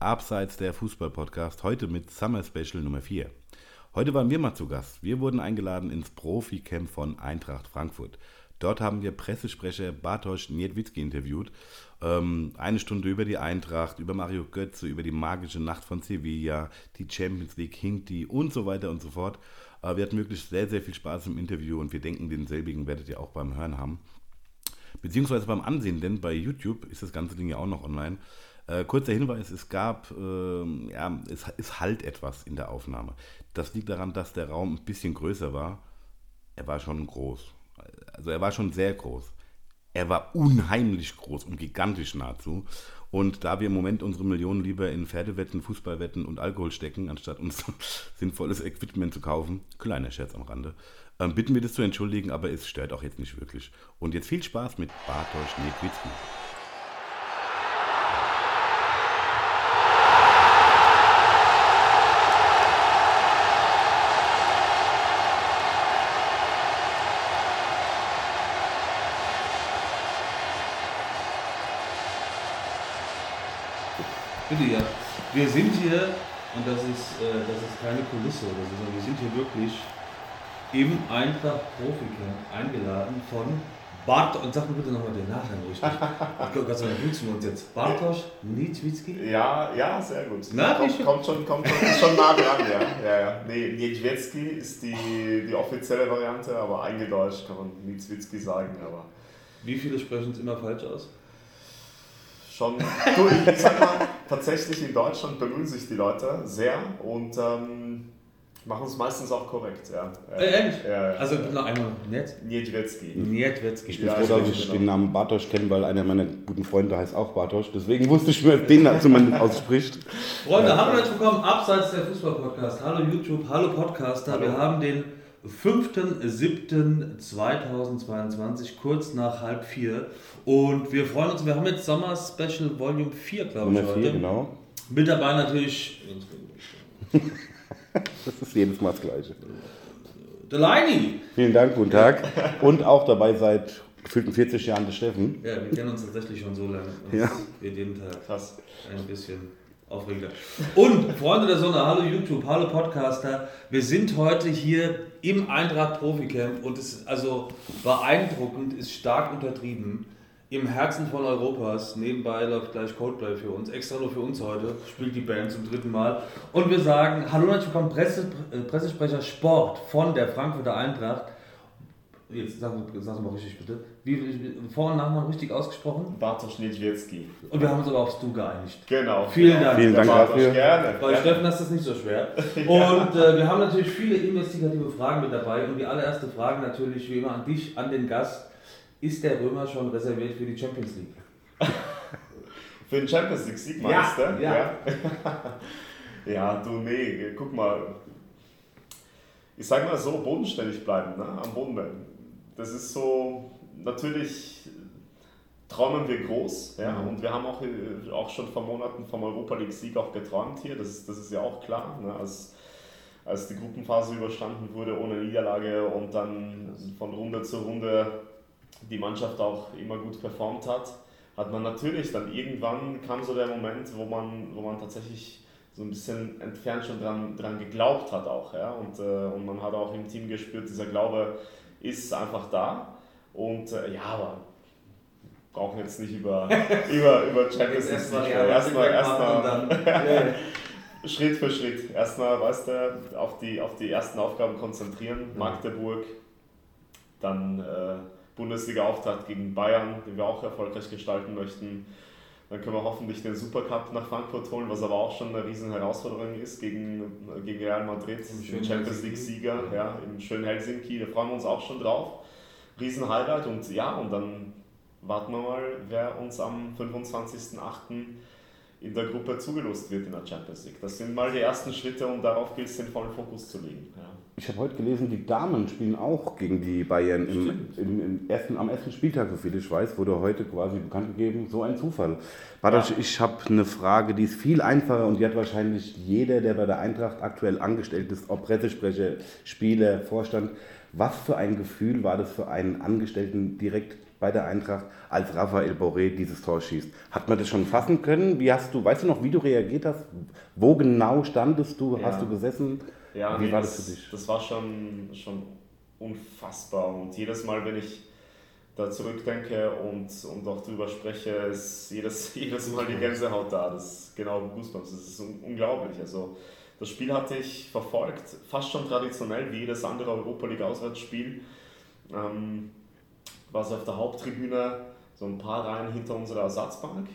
Abseits der Fußball-Podcast, heute mit Summer Special Nummer 4. Heute waren wir mal zu Gast. Wir wurden eingeladen ins Profi-Camp von Eintracht Frankfurt. Dort haben wir Pressesprecher Bartosz Niedwitzki interviewt. Ähm, eine Stunde über die Eintracht, über Mario Götze, über die magische Nacht von Sevilla, die Champions League, Hinti und so weiter und so fort. Äh, wir hatten wirklich sehr, sehr viel Spaß im Interview und wir denken, denselbigen werdet ihr auch beim Hören haben. Beziehungsweise beim Ansehen, denn bei YouTube ist das ganze Ding ja auch noch online. Äh, kurzer Hinweis, es gab, äh, ja, es, es halt etwas in der Aufnahme. Das liegt daran, dass der Raum ein bisschen größer war. Er war schon groß. Also er war schon sehr groß. Er war unheimlich groß und gigantisch nahezu. Und da wir im Moment unsere Millionen lieber in Pferdewetten, Fußballwetten und Alkohol stecken, anstatt uns sinnvolles Equipment zu kaufen, kleiner Scherz am Rande, ähm, bitten wir das zu entschuldigen, aber es stört auch jetzt nicht wirklich. Und jetzt viel Spaß mit Bartosz Niedwitzki. Bitte ja. Wir sind hier, und das ist, äh, das ist keine Kulisse oder so, sondern wir sind hier wirklich im Eintracht Proficamp eingeladen von Bart und sag mir bitte nochmal den Nachnamen richtig. Ich sei Dank duzen wir uns jetzt. Bartosz Niedwitzki? Ja, ja, sehr gut. Na, kommt, kommt, schon, kommt schon, ist schon nah dran, ja. ja, ja. Nee, Niedwitzki ist die, die offizielle Variante, aber eingedeutscht kann man Niedwitzki sagen, aber Wie viele sprechen es immer falsch aus? Schon. Du, ich sag mal, tatsächlich in Deutschland bemühen sich die Leute sehr und ähm, machen es meistens auch korrekt, ja. Äh, ehrlich? Ja, ja. Also noch einmal. Net? Niedwitzki. Niedwitzki. Ich bin Ja, froh, ich dass ich den Namen Bartosz kenne, weil einer meiner guten Freunde heißt auch Bartosz. Deswegen wusste ich, wer den zumindest ausspricht. Freunde, hallo und herzlich willkommen abseits der Fußball-Podcast. Hallo YouTube, hallo Podcaster. Hallo. Wir haben den 5.7.2022, kurz nach halb vier. Und wir freuen uns, wir haben jetzt Sommer Special Volume 4, glaube ich, heute. 4, genau. Mit dabei natürlich Das ist jedes Mal das Gleiche. Delaney. Vielen Dank, guten Tag. Und auch dabei seit gefühlten 40 Jahren der Steffen. Ja, wir kennen uns tatsächlich schon so lange. Ja. Wir jeden Tag Krass. ein bisschen aufregender. Und Freunde der Sonne, hallo YouTube, hallo Podcaster. Wir sind heute hier im Eintracht Profi-Camp und es ist also beeindruckend, ist stark untertrieben. Im Herzen von Europas, nebenbei läuft gleich Coldplay für uns, extra nur für uns heute, spielt die Band zum dritten Mal. Und wir sagen, hallo herzlich willkommen, Presse, äh, Pressesprecher Sport von der Frankfurter Eintracht. Jetzt sag, sag mal richtig bitte. Wie, Vor- und Nachnamen richtig ausgesprochen? Bartosz Niedwitzki. Und wir haben uns aber aufs Du geeinigt. Genau. Vielen genau. Dank. Vielen Dank Bartosz, dafür. Gerne. Bei. Steffen ist das nicht so schwer. Und äh, wir haben natürlich viele investigative Fragen mit dabei. Und die allererste Frage natürlich wie immer an dich, an den Gast. Ist der Römer schon reserviert für die Champions League? Für den Champions League Sieg Ja, meinst du? ja. Ja. ja, du, nee, guck mal. Ich sag mal so, bodenständig bleiben, ne? am Boden bleiben. Das ist so, natürlich träumen wir groß, ja, Mhm. und wir haben auch, äh, auch schon vor Monaten vom Europa League Sieg auch geträumt hier, das ist, das ist ja auch klar, ne? als, als die Gruppenphase überstanden wurde ohne Niederlage und dann von Runde zu Runde die Mannschaft auch immer gut performt hat, hat man natürlich dann irgendwann kam so der Moment, wo man, wo man tatsächlich so ein bisschen entfernt schon dran, dran geglaubt hat auch. Ja? Und, äh, und man hat auch im Team gespürt, dieser Glaube ist einfach da. Und äh, ja, aber brauchen jetzt nicht über, über, über Champions League sprechen. Erstmal, erstmal Schritt für Schritt. Erstmal, weißt du, auf die, auf die ersten Aufgaben konzentrieren. Magdeburg, dann äh, Bundesliga-Auftakt gegen Bayern, den wir auch erfolgreich gestalten möchten. Dann können wir hoffentlich den Supercup nach Frankfurt holen, was aber auch schon eine riesen Herausforderung ist gegen, gegen Real Madrid, den Champions. League-Sieger, ja, im schönen Helsinki. Da freuen wir uns auch schon drauf. Riesen Highlight und ja, und dann warten wir mal, wer uns am 25.08. in der Gruppe zugelost wird in der Champions League. Das sind mal die ersten Schritte und darauf gilt es den vollen Fokus zu legen. Ja. Ich habe heute gelesen, die Damen spielen auch gegen die Bayern im, im, im ersten, am ersten Spieltag, so viel ich weiß, wurde heute quasi bekannt gegeben. So ein Zufall. Bartosz, Ja. ich habe eine Frage, die ist viel einfacher und die hat wahrscheinlich jeder, der bei der Eintracht aktuell angestellt ist, ob Pressesprecher, Spieler, Vorstand. Was für ein Gefühl war das für einen Angestellten, direkt bei der Eintracht, als Raphael Boré dieses Tor schießt. Hat man das schon fassen können? Wie hast du, weißt du noch, wie du reagiert hast? Wo genau standest du? Ja. Hast du gesessen? Ja, wie nee, war das, das für dich? Das war schon, schon unfassbar. Und jedes Mal, wenn ich da zurückdenke und, und auch drüber spreche, ist jedes, jedes Mal die Gänsehaut da. Das ist genau Goosebumps. Das ist unglaublich. Also, das Spiel hatte ich verfolgt, fast schon traditionell wie jedes andere Europa League Auswärtsspiel. Ähm, war es auf der Haupttribüne so ein paar Reihen hinter unserer Ersatzbank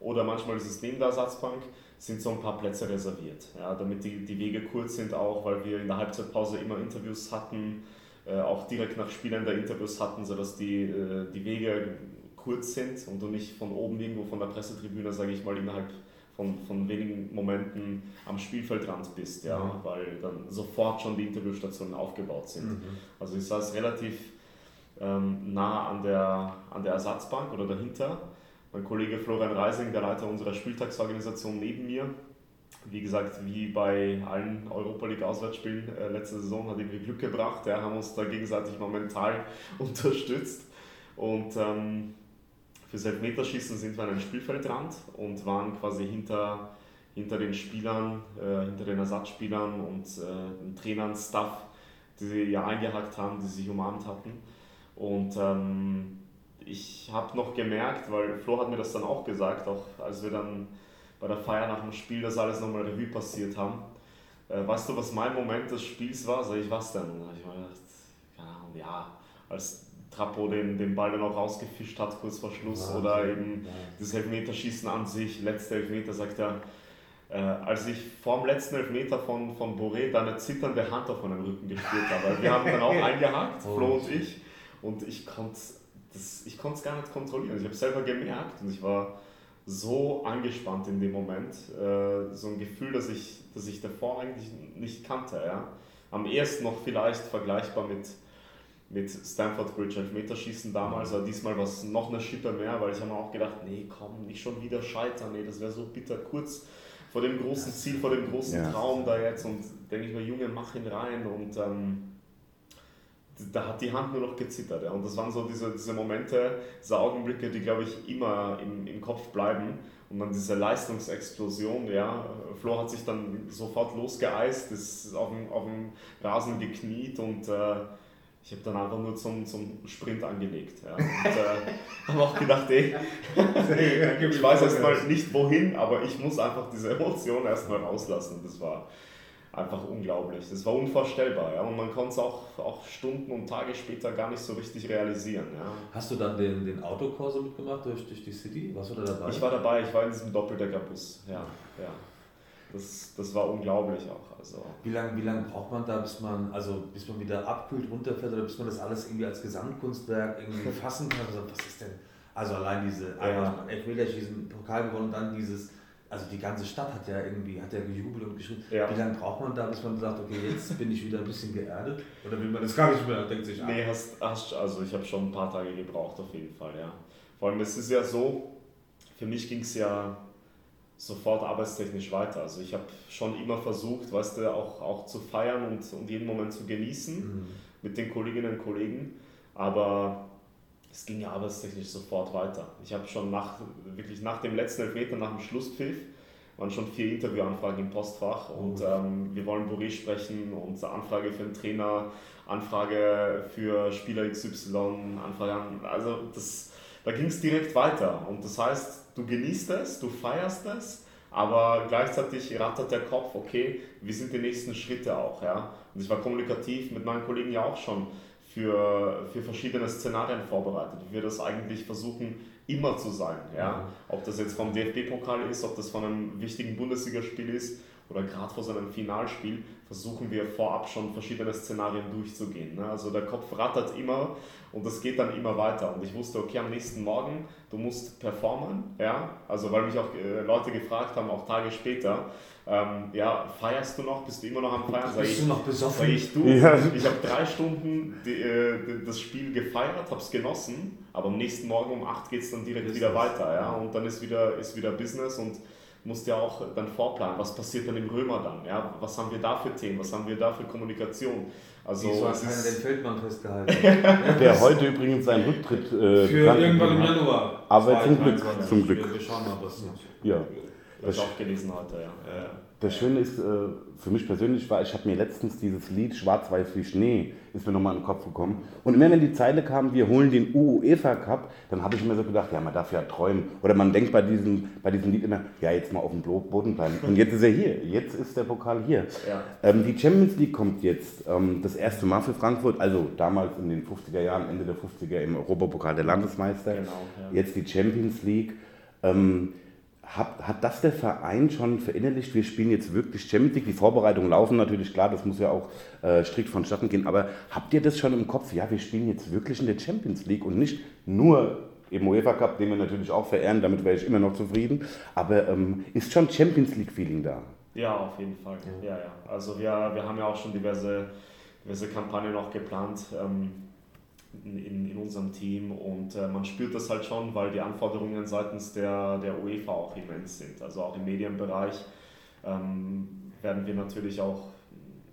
oder manchmal ist es neben der Ersatzbank, sind so ein paar Plätze reserviert, ja, damit die, die Wege kurz sind auch, weil wir in der Halbzeitpause immer Interviews hatten, äh, auch direkt nach Spielen der Interviews hatten, sodass die, äh, die Wege kurz sind und du nicht von oben irgendwo von der Pressetribüne, sage ich mal, innerhalb von, von wenigen Momenten am Spielfeldrand bist, ja, mhm. weil dann sofort schon die Interviewstationen aufgebaut sind. Mhm. Also ich saß relativ ähm, nah an der, an der Ersatzbank oder dahinter. Mein Kollege Florian Reising, der Leiter unserer Spieltagsorganisation neben mir, wie gesagt, wie bei allen Europa League Auswärtsspielen äh, letzte Saison hat irgendwie Glück gebracht. Ja, haben uns da gegenseitig momentan unterstützt. Und ähm, fürs Elfmeterschießen sind wir an einem Spielfeldrand und waren quasi hinter, hinter den Spielern, äh, hinter den Ersatzspielern und äh, den Trainern, Staff, die sie ja eingehackt haben, die sich umarmt hatten. Und ähm, ich habe noch gemerkt, weil Flo hat mir das dann auch gesagt, auch als wir dann bei der Feier nach dem Spiel das alles nochmal Revue passiert haben. Äh, weißt du, was mein Moment des Spiels war? Sag ich, was denn? Da ich mir gedacht, ja, als Trappo den, den Ball dann auch rausgefischt hat, kurz vor Schluss, ja, oder eben ja. das Elfmeterschießen an sich, letzter Elfmeter, sagt er, äh, als ich vor dem letzten Elfmeter von, von Boré da eine zitternde Hand auf meinem Rücken gespürt habe. Wir haben dann auch eingehakt, oh, Flo und ich, und ich konnte es gar nicht kontrollieren. Ich habe selber gemerkt und ich war so angespannt in dem Moment. Äh, so ein Gefühl, das ich, das ich davor eigentlich nicht kannte. Ja? Am ehesten noch vielleicht vergleichbar mit, mit Stanford Bridge Elfmeterschießen damals, aber diesmal war es noch eine Schippe mehr, weil ich habe mir auch gedacht, nee, komm, nicht schon wieder scheitern, nee, das wäre so bitter kurz vor dem großen Ziel, vor dem großen ja. Traum da jetzt und denke ich mir, Junge, mach ihn rein und ähm, da hat die Hand nur noch gezittert. Ja. Und das waren so diese, diese Momente, diese Augenblicke, die, glaube ich, immer im, im Kopf bleiben. Und dann diese Leistungsexplosion, ja. Flo hat sich dann sofort losgeeist, ist auf dem, auf dem Rasen gekniet und äh, ich habe dann einfach nur zum, zum Sprint angelegt. Ja. Und äh, habe auch gedacht, ey, ich weiß erstmal nicht wohin, aber ich muss einfach diese Emotion erstmal rauslassen. Das war einfach unglaublich. Das war unvorstellbar. Ja? Und man konnte es auch, auch Stunden und Tage später gar nicht so richtig realisieren. Ja? Hast du dann den, den Autokurse mitgemacht durch, durch die City? Warst du da dabei? Ich war dabei, ich war in diesem Doppeldeckerbus. Ja, ja. Das, das war unglaublich auch. Also. Wie lange wie lang braucht man da, bis man, also bis man wieder abkühlt, runterfährt oder bis man das alles irgendwie als Gesamtkunstwerk irgendwie fassen kann? Also, was ist denn? Also allein diese, ja. Elfmeterschießen, Pokal gewonnen und dann dieses also die ganze Stadt hat ja irgendwie, hat ja gejubelt und geschrien. Ja. Wie lange braucht man da, bis man sagt, okay, jetzt bin ich wieder ein bisschen geerdet? Oder will man das gar nicht mehr, denkt sich, ah. Nee, hast, hast, also ich habe schon ein paar Tage gebraucht auf jeden Fall, ja. Vor allem, es ist ja so, für mich ging es ja sofort arbeitstechnisch weiter. Also ich habe schon immer versucht, weißt du, auch, auch zu feiern und, und jeden Moment zu genießen mhm. mit den Kolleginnen und Kollegen. Aber es ging ja arbeitstechnisch sofort weiter. Ich habe schon nach, wirklich nach dem letzten Elfmeter, nach dem Schlusspfiff, waren schon vier Interviewanfragen im Postfach und ähm, wir wollen Boré sprechen und Anfrage für einen Trainer, Anfrage für Spieler XY, Anfrage an, also das, da ging es direkt weiter und das heißt, du genießt es, du feierst es, aber gleichzeitig rattert der Kopf, okay, wie sind die nächsten Schritte auch, ja. Und ich war kommunikativ mit meinen Kollegen ja auch schon für, für verschiedene Szenarien vorbereitet, wie wir das eigentlich versuchen immer zu sein. Ja? Ob das jetzt vom DFB-Pokal ist, ob das von einem wichtigen Bundesligaspiel ist oder gerade vor so einem Finalspiel, versuchen wir vorab schon verschiedene Szenarien durchzugehen. Ne? Also der Kopf rattert immer und das geht dann immer weiter. Und ich wusste, okay, am nächsten Morgen, du musst performen. Ja? Also weil mich auch äh, Leute gefragt haben, auch Tage später, ähm, ja, feierst du noch? Bist du immer noch am Feiern? Sag Bist ich, du noch besoffen? Sag ich, du, ja. ich habe drei Stunden die, äh, das Spiel gefeiert, habe es genossen, aber am nächsten Morgen um 8 geht es dann direkt wieder weiter. Ja? Und dann ist wieder, ist wieder Business und musst ja auch dann vorplanen, was passiert dann im Römer dann, ja, was haben wir da für Themen, was haben wir da für Kommunikation. Also Wieso hat keiner den Feldmann festgehalten? Der heute übrigens seinen Rücktritt äh, Für irgendwann im Januar. Aber zum Glück, zum Glück. Wir schauen mal, was Ja. Das auch gelesen heute, ja. ja. Das Schöne ist, äh, für mich persönlich war, ich habe mir letztens dieses Lied Schwarz-Weiß wie Schnee, ist mir nochmal in den Kopf gekommen. Und immer wenn die Zeile kam, wir holen den UEFA Cup, dann habe ich immer so gedacht, ja, man darf ja träumen. Oder man denkt bei diesem, bei diesem Lied immer, ja, jetzt mal auf dem Boden bleiben. Und jetzt ist er hier, jetzt ist der Pokal hier. Ja. Ähm, die Champions League kommt jetzt, ähm, das erste Mal für Frankfurt, also damals in den 50er Jahren, Ende der 50er im Europapokal der Landesmeister. Genau, ja. Jetzt die Champions League. Ähm, hat, hat das der Verein schon verinnerlicht? Wir spielen jetzt wirklich Champions League. Die Vorbereitungen laufen natürlich, klar, das muss ja auch äh, strikt vonstatten gehen. Aber habt ihr das schon im Kopf? Ja, wir spielen jetzt wirklich in der Champions League und nicht nur im UEFA Cup, den wir natürlich auch verehren, damit wäre ich immer noch zufrieden. Aber ähm, ist schon Champions League-Feeling da? Ja, auf jeden Fall. Ja, ja. Also wir, wir haben ja auch schon diverse, diverse Kampagnen auch geplant. Ähm, in, in unserem Team und äh, man spürt das halt schon, weil die Anforderungen seitens der, der UEFA auch immens sind. Also auch im Medienbereich ähm, werden wir natürlich auch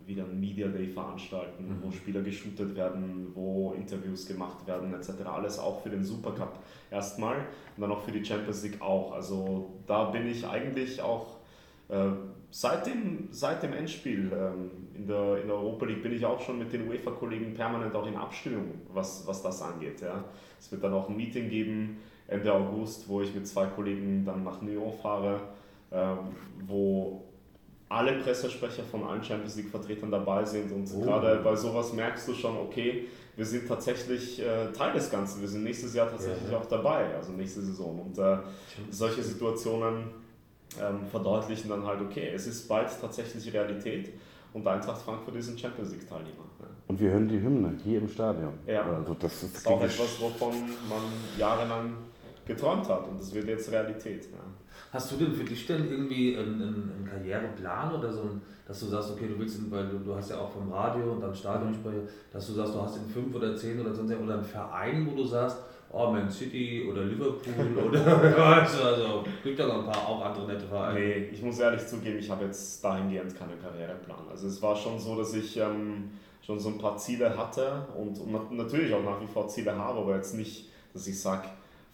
wieder ein Media Day veranstalten, mhm. wo Spieler geshootet werden, wo Interviews gemacht werden etc. Alles auch für den Supercup erstmal und dann auch für die Champions League auch. Also da bin ich eigentlich auch äh, seit, dem, seit dem Endspiel ähm, in, der, in der Europa League bin ich auch schon mit den UEFA-Kollegen permanent auch in Abstimmung, was, was das angeht. Ja. Es wird dann auch ein Meeting geben Ende August, wo ich mit zwei Kollegen dann nach Nyon fahre, ähm, wo alle Pressesprecher von allen Champions League-Vertretern dabei sind und oh. gerade bei sowas merkst du schon, okay, wir sind tatsächlich äh, Teil des Ganzen, wir sind nächstes Jahr tatsächlich ja, ja. auch dabei, also nächste Saison. Und äh, solche Situationen ähm, verdeutlichen dann halt, okay, es ist bald tatsächlich Realität und Eintracht Frankfurt ist ein Champions League Teilnehmer. Und wir hören die Hymne hier im Stadion. Ja, also das ist, das ist auch etwas, wovon man jahrelang geträumt hat und das wird jetzt Realität. Ja. Hast du denn für dich denn irgendwie einen, einen, Karriereplan oder so, dass du sagst, okay, du willst, weil du, du hast ja auch vom Radio und dann Stadionsprecher, dass du sagst, du hast in fünf oder zehn oder sonst oder einen Verein, wo du sagst, oh, Man City oder Liverpool oder also gibt ja noch ein paar auch andere nette Vereine. Nee, ich muss ehrlich zugeben, ich habe jetzt dahingehend keinen Karriereplan. Also es war schon so, dass ich ähm, schon so ein paar Ziele hatte und, und natürlich auch nach wie vor Ziele habe, aber jetzt nicht, dass ich sage,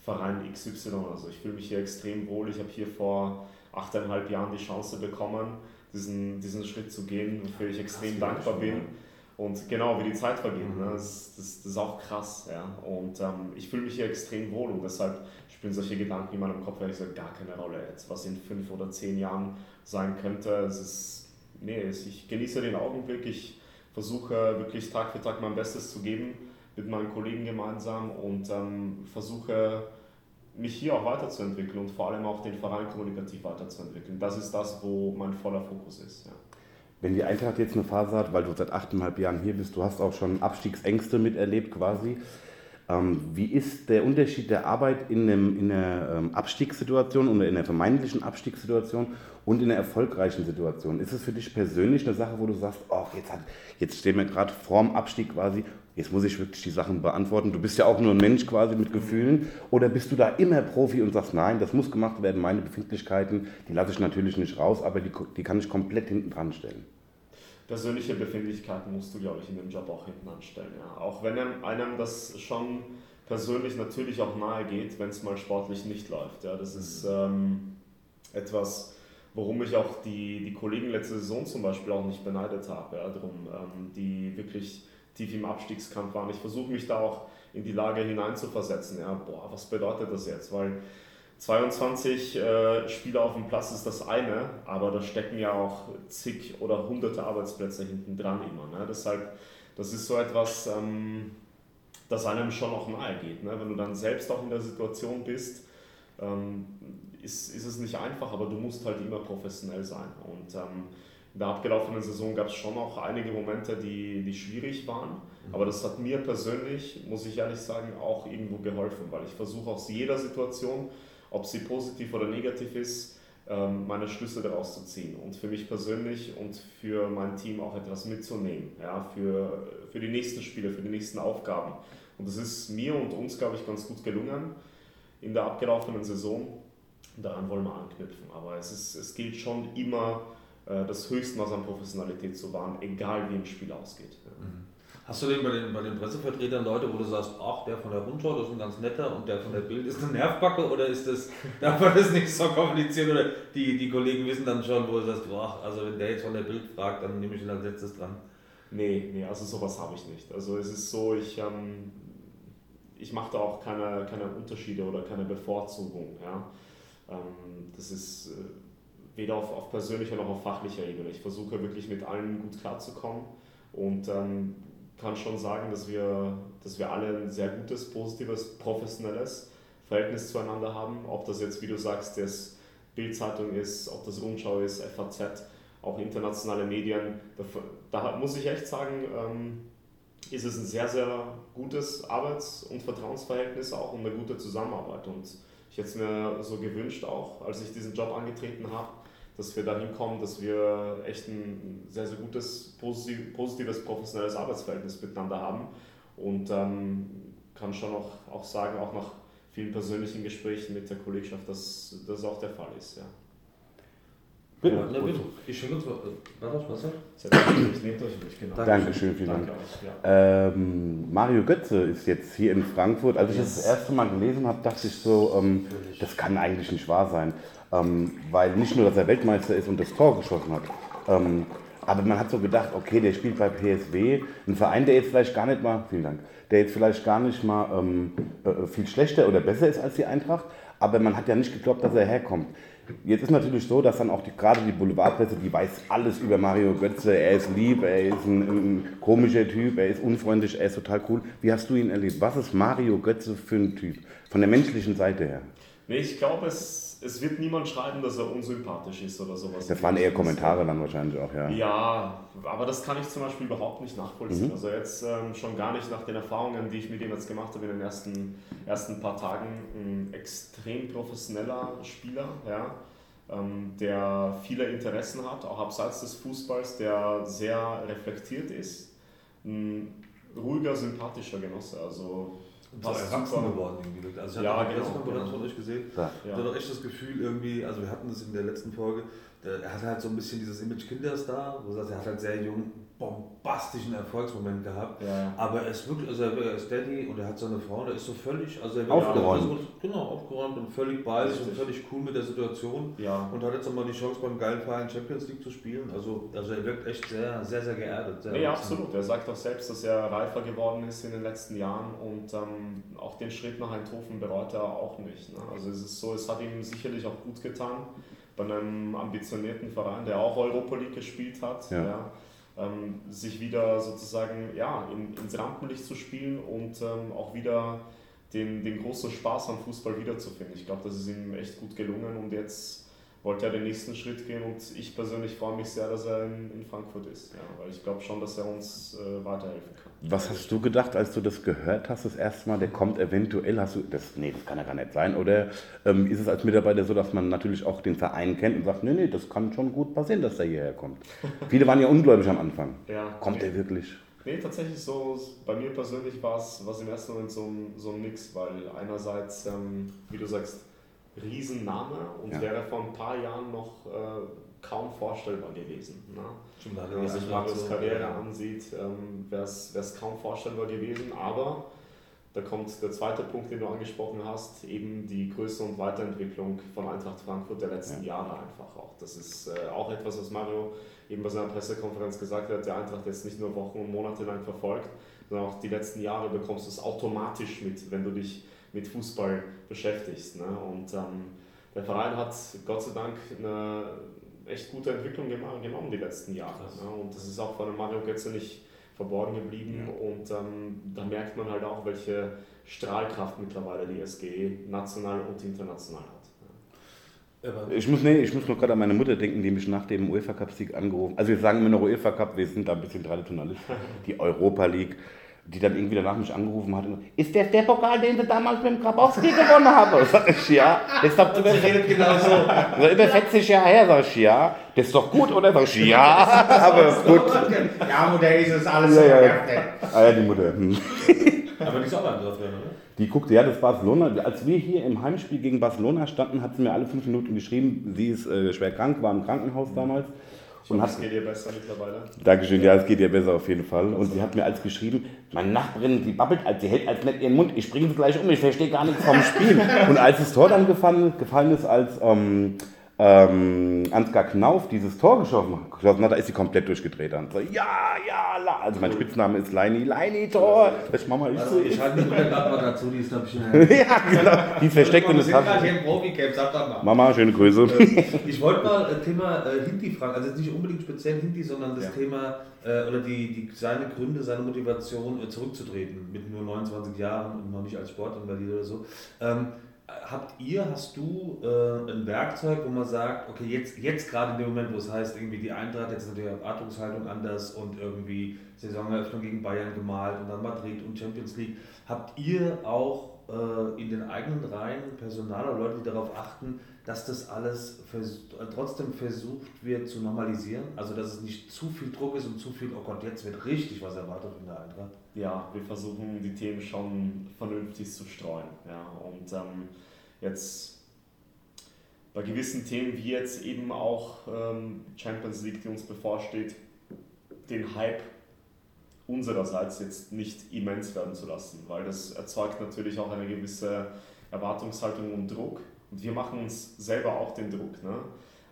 Verein XY oder so. Ich fühle mich hier extrem wohl. Ich habe hier vor achteinhalb Jahren die Chance bekommen, diesen, diesen Schritt zu gehen, wofür ich extrem dankbar bin. Und genau, wie die Zeit vergeht, ne? das, das, das ist auch krass. Ja? Und ähm, ich fühle mich hier extrem wohl und deshalb spielen solche Gedanken in meinem Kopf ehrlich gesagt gar keine Rolle. Jetzt, was in fünf oder zehn Jahren sein könnte, es ist, nee, ich genieße den Augenblick, ich versuche wirklich Tag für Tag mein Bestes zu geben mit meinen Kollegen gemeinsam und ähm, versuche mich hier auch weiterzuentwickeln und vor allem auch den Verein kommunikativ weiterzuentwickeln. Das ist das, wo mein voller Fokus ist. Ja. Wenn die Eintracht jetzt eine Phase hat, weil du seit achteinhalb Jahren hier bist, du hast auch schon Abstiegsängste miterlebt quasi. Ähm, wie ist der Unterschied der Arbeit in, einem, in einer ähm, Abstiegssituation oder in einer vermeintlichen Abstiegssituation und in einer erfolgreichen Situation? Ist es für dich persönlich eine Sache, wo du sagst, oh, jetzt, jetzt stehen wir gerade vorm Abstieg quasi, jetzt muss ich wirklich die Sachen beantworten. Du bist ja auch nur ein Mensch quasi mit Gefühlen. Oder bist du da immer Profi und sagst, nein, das muss gemacht werden, meine Befindlichkeiten, die lasse ich natürlich nicht raus, aber die, die kann ich komplett hinten dran stellen persönliche Befindlichkeiten musst du, glaube ich, in dem Job auch hinten anstellen. Ja. Auch wenn einem das schon persönlich natürlich auch nahe geht, wenn es mal sportlich nicht läuft. Ja. Das ist ähm, etwas, worum ich auch die, die Kollegen letzte Saison zum Beispiel auch nicht beneidet habe, ja, drum, ähm, die wirklich tief im Abstiegskampf waren. Ich versuche mich da auch in die Lage hineinzuversetzen. Ja, boah, was bedeutet das jetzt? Weil 22 äh, Spieler auf dem Platz ist das eine, aber da stecken ja auch zig oder hunderte Arbeitsplätze hinten dran immer. Ne? Deshalb, das ist so etwas, ähm, das einem schon auch nahe geht. Ne? Wenn du dann selbst auch in der Situation bist, ähm, ist, ist es nicht einfach, aber du musst halt immer professionell sein. Und ähm, in der abgelaufenen Saison gab es schon auch einige Momente, die, die schwierig waren. Mhm. Aber das hat mir persönlich, muss ich ehrlich sagen, auch irgendwo geholfen, weil ich versuche aus jeder Situation, ob sie positiv oder negativ ist, ähm, meine Schlüsse daraus zu ziehen und für mich persönlich und für mein Team auch etwas mitzunehmen, ja, für, für die nächsten Spiele, für die nächsten Aufgaben. Und das ist mir und uns, glaube ich, ganz gut gelungen in der abgelaufenen Saison. daran wollen wir anknüpfen. Aber es, ist, es gilt schon immer, das Höchstmaß an Professionalität zu wahren, egal wie ein Spiel ausgeht. Mhm. Hast du denn bei den, bei den Pressevertretern Leute, wo du sagst, ach, der von der Rundschau, das ist ein ganz netter und der von der Bild ist eine Nervbacke oder ist das, darf man das nicht so komplizieren oder die, die Kollegen wissen dann schon, wo du sagst, ach, also wenn der jetzt von der Bild fragt, dann nehme ich ihn als letztes dran. Nee, nee, also sowas habe ich nicht. Also es ist so, ich, ähm, ich mache da auch keine, keine Unterschiede oder keine Bevorzugung. Ja? Ähm, das ist äh, weder auf, auf persönlicher noch auf fachlicher Ebene. Ich versuche wirklich mit allen gut klarzukommen und ähm, kann schon sagen, dass wir, dass wir alle ein sehr gutes, positives, professionelles Verhältnis zueinander haben. Ob das jetzt, wie du sagst, das Bildzeitung ist, ob das Rundschau ist, FAZ, auch internationale Medien. Da, da muss ich echt sagen, ähm, ist es ein sehr, sehr gutes Arbeits- und Vertrauensverhältnis auch und eine gute Zusammenarbeit. Und ich hätte es mir so gewünscht auch, als ich diesen Job angetreten habe, dass wir dahin kommen, dass wir echt ein sehr, sehr gutes, positives, professionelles Arbeitsverhältnis miteinander haben. Und ähm, kann schon auch, auch sagen, auch nach vielen persönlichen Gesprächen mit der Kollegschaft, dass das auch der Fall ist. Ja. Bitte. Ja, bitte. Ich schenke uns was. Wasser? Nehmt euch nicht, genau. Dankeschön, vielen Dank. Danke euch, ja. Ähm, Mario Götze ist jetzt hier in Frankfurt. Als ich das das erste Mal gelesen habe, dachte ich so, ähm, das kann eigentlich nicht wahr sein. Ähm, weil nicht nur, dass er Weltmeister ist und das Tor geschossen hat, ähm, aber man hat so gedacht, okay, der spielt bei PSW, ein Verein, der jetzt vielleicht gar nicht mal, vielen Dank, der jetzt vielleicht gar nicht mal ähm, äh, viel schlechter oder besser ist als die Eintracht, aber man hat ja nicht geglaubt, dass er herkommt. Jetzt ist natürlich so, dass dann auch die, gerade die Boulevardpresse, die weiß alles über Mario Götze. Er ist lieb, er ist ein, ein, komischer Typ, er ist unfreundlich, er ist total cool. Wie hast du ihn erlebt? Was ist Mario Götze für ein Typ? Von der menschlichen Seite her? Nee, ich glaube, es, es wird niemand schreiben, dass er unsympathisch ist oder sowas. Das waren eher Kommentare dann wahrscheinlich auch, ja. Ja, aber das kann ich zum Beispiel überhaupt nicht nachvollziehen. Mhm. Also jetzt ähm, schon gar nicht nach den Erfahrungen, die ich mit ihm jetzt gemacht habe in den ersten, ersten paar Tagen. Ein extrem professioneller Spieler, ja, ähm, der viele Interessen hat, auch abseits des Fußballs, der sehr reflektiert ist. Ein ruhiger, sympathischer Genosse. Also Passt erwachsen geworden irgendwie. Also ich Ja, habe genau, Pressekonferenz genau. von euch gesehen. Ja. Ich hatte doch echt das Gefühl irgendwie, also wir hatten das in der letzten Folge, der, er hat halt so ein bisschen dieses Image Kinderstar, wo du sagst, er hat halt sehr jung, bombastischen Erfolgsmoment gehabt. Ja. Aber er ist wirklich, also er ist Daddy und er hat so eine Frau, der ist so völlig, also er Aufgeräumt. Ja, genau, aufgeräumt und völlig bei sich und völlig cool mit der Situation. Ja, Und hat jetzt nochmal die Chance beim geilen Verein Champions League zu spielen. Also, also er wirkt echt sehr, sehr, sehr geerdet. Sehr Nee, absolut. Er sagt auch selbst, dass er reifer geworden ist in den letzten Jahren und ähm, auch den Schritt nach Eindhoven bereut er auch nicht. Ne? Also es ist so, es hat ihm sicherlich auch gut getan, bei einem ambitionierten Verein, der auch Europa League gespielt hat, Ja. ja, ähm, sich wieder sozusagen ja, in, ins Rampenlicht zu spielen und ähm, auch wieder den, den großen Spaß am Fußball wiederzufinden. Ich glaube, das ist ihm echt gut gelungen und jetzt wollte er den nächsten Schritt gehen und ich persönlich freue mich sehr, dass er in, in Frankfurt ist, ja, weil ich glaube schon, dass er uns äh, weiterhelfen kann. Was hast du gedacht, als du das gehört hast, das erste Mal, der kommt eventuell, hast du, das, nee, das kann ja gar nicht sein, oder ähm, ist es als Mitarbeiter so, dass man natürlich auch den Verein kennt und sagt, nee, nee, das kann schon gut passieren, dass der hierher kommt. Viele waren ja ungläubig am Anfang. Ja, Kommt nee. er wirklich? Nee, tatsächlich so, bei mir persönlich war es im ersten Moment so ein, so ein Mix, weil einerseits, ähm, wie du sagst, Riesenname und Ja. wäre vor ein paar Jahren noch äh, kaum vorstellbar gewesen. Ne? Hat er Wenn man ja sich Marios so- Karriere ansieht, ähm, wäre es kaum vorstellbar gewesen, aber da kommt der zweite Punkt, den du angesprochen hast, eben die Größe und Weiterentwicklung von Eintracht Frankfurt der letzten Jahre einfach auch. Das ist äh, auch etwas, was Mario eben bei seiner Pressekonferenz gesagt hat, der Eintracht jetzt nicht nur Wochen und Monate lang verfolgt, sondern auch die letzten Jahre bekommst du es automatisch mit, wenn du dich mit Fußball beschäftigst. Ne? Und ähm, der Verein hat Gott sei Dank eine echt gute Entwicklung genommen die letzten Jahre. Ne? Und das ist auch von dem Mario Götze nicht verborgen geblieben. Und ähm, da merkt man halt auch, welche Strahlkraft mittlerweile die SGE national und international hat. Aber Ich muss, nee, ich muss noch gerade an meine Mutter denken, die mich nach dem UEFA Cup-Sieg angerufen Also wir sagen immer noch UEFA Cup, wir sind da ein bisschen traditionalisch. Die Europa League, die dann irgendwie danach mich angerufen hat. Ist das der Pokal, den sie damals mit dem Grabowski gewonnen haben? Sag ich, ja. Das ist doch über, genau so. so über 40 Jahre her, sag ich, ja. Das ist doch gut, oder? Sag ich, ja. Aber gut. Ja, Mutter, ist es alles Ja, so ja. Ah ja, die Mutter. Hm. Aber die ist auch Eintracht, oder? Die guckte, ja, das Barcelona. Als wir hier im Heimspiel gegen Barcelona standen, hat sie mir alle fünf Minuten geschrieben, sie ist äh, schwer krank, war im Krankenhaus damals. Und hat, es geht ihr besser mittlerweile. Dankeschön, ja, es geht ihr besser auf jeden Fall. Und sie hat mir als geschrieben, meine Nachbarin, die babbelt, als sie hält als nicht ihren Mund, ich springe sie gleich um, ich verstehe gar nichts vom Spiel. Und als das Tor dann gefallen, gefallen ist, als ähm, ähm, Ansgar Knauf dieses Tor geschossen, geschossen hat, da ist sie komplett durchgedreht dann. So, ja, ja, la. Also mein Spitzname ist Leini, Leini Tor. Das Mama ich Also, so. ich halte die Mutter gerade mal dazu, die ist, glaube ich, ja, genau. Die ist versteckt Wir das mal. Mama, schöne Grüße. Ich wollte mal äh, Thema äh, Hinti fragen, also nicht unbedingt speziell Hinti, sondern das Ja. Thema äh, oder die, die, seine Gründe, seine Motivation zurückzutreten mit nur 29 Jahren und noch nicht als Sportinvalid oder so. Ähm, habt ihr, hast du äh, ein Werkzeug, wo man sagt, okay, jetzt, jetzt gerade in dem Moment, wo es heißt, irgendwie die Eintracht, jetzt ist die Erwartungshaltung anders und irgendwie Saisoneröffnung gegen Bayern gemalt und dann Madrid und Champions League, habt ihr auch äh, in den eigenen Reihen Personal oder Leute, die darauf achten, dass das alles vers äh, trotzdem versucht wird zu normalisieren. Also dass es nicht zu viel Druck ist und zu viel, oh Gott, jetzt wird richtig was erwartet in der Eintracht. Ja, wir versuchen die Themen schon vernünftig zu streuen. Ja. Und ähm, jetzt bei gewissen Themen wie jetzt eben auch ähm, Champions League, die uns bevorsteht, den Hype unsererseits jetzt nicht immens werden zu lassen, weil das erzeugt natürlich auch eine gewisse Erwartungshaltung und Druck. Und wir machen uns selber auch den Druck, ne?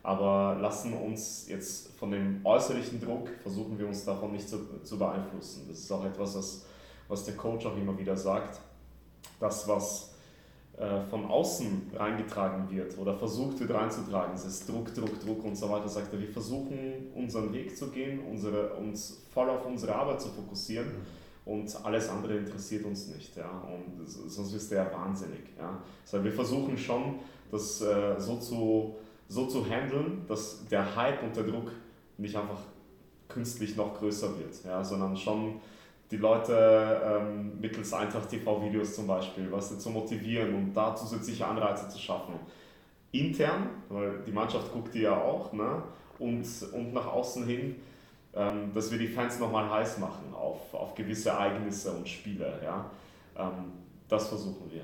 Aber lassen uns jetzt von dem äußerlichen Druck, versuchen wir uns davon nicht zu, zu beeinflussen. Das ist auch etwas, was, was der Coach auch immer wieder sagt. Das, was äh, von außen reingetragen wird oder versucht wird reinzutragen, dieses Druck, Druck, Druck und so weiter, sagt er, wir versuchen unseren Weg zu gehen, unsere, uns voll auf unsere Arbeit zu fokussieren und alles andere interessiert uns nicht. Ja? Und sonst wirst du ja wahnsinnig. Ja? Also wir versuchen schon, das äh, so, zu, so zu handeln, dass der Hype und der Druck nicht einfach künstlich noch größer wird, ja? sondern schon die Leute ähm, mittels Eintracht TV-Videos zum Beispiel, was zu motivieren und da zusätzliche Anreize zu schaffen. Intern, weil die Mannschaft guckt die ja auch, ne? und, und nach außen hin, ähm, dass wir die Fans nochmal heiß machen auf, auf gewisse Ereignisse und Spiele. Ja? Ähm, das versuchen wir.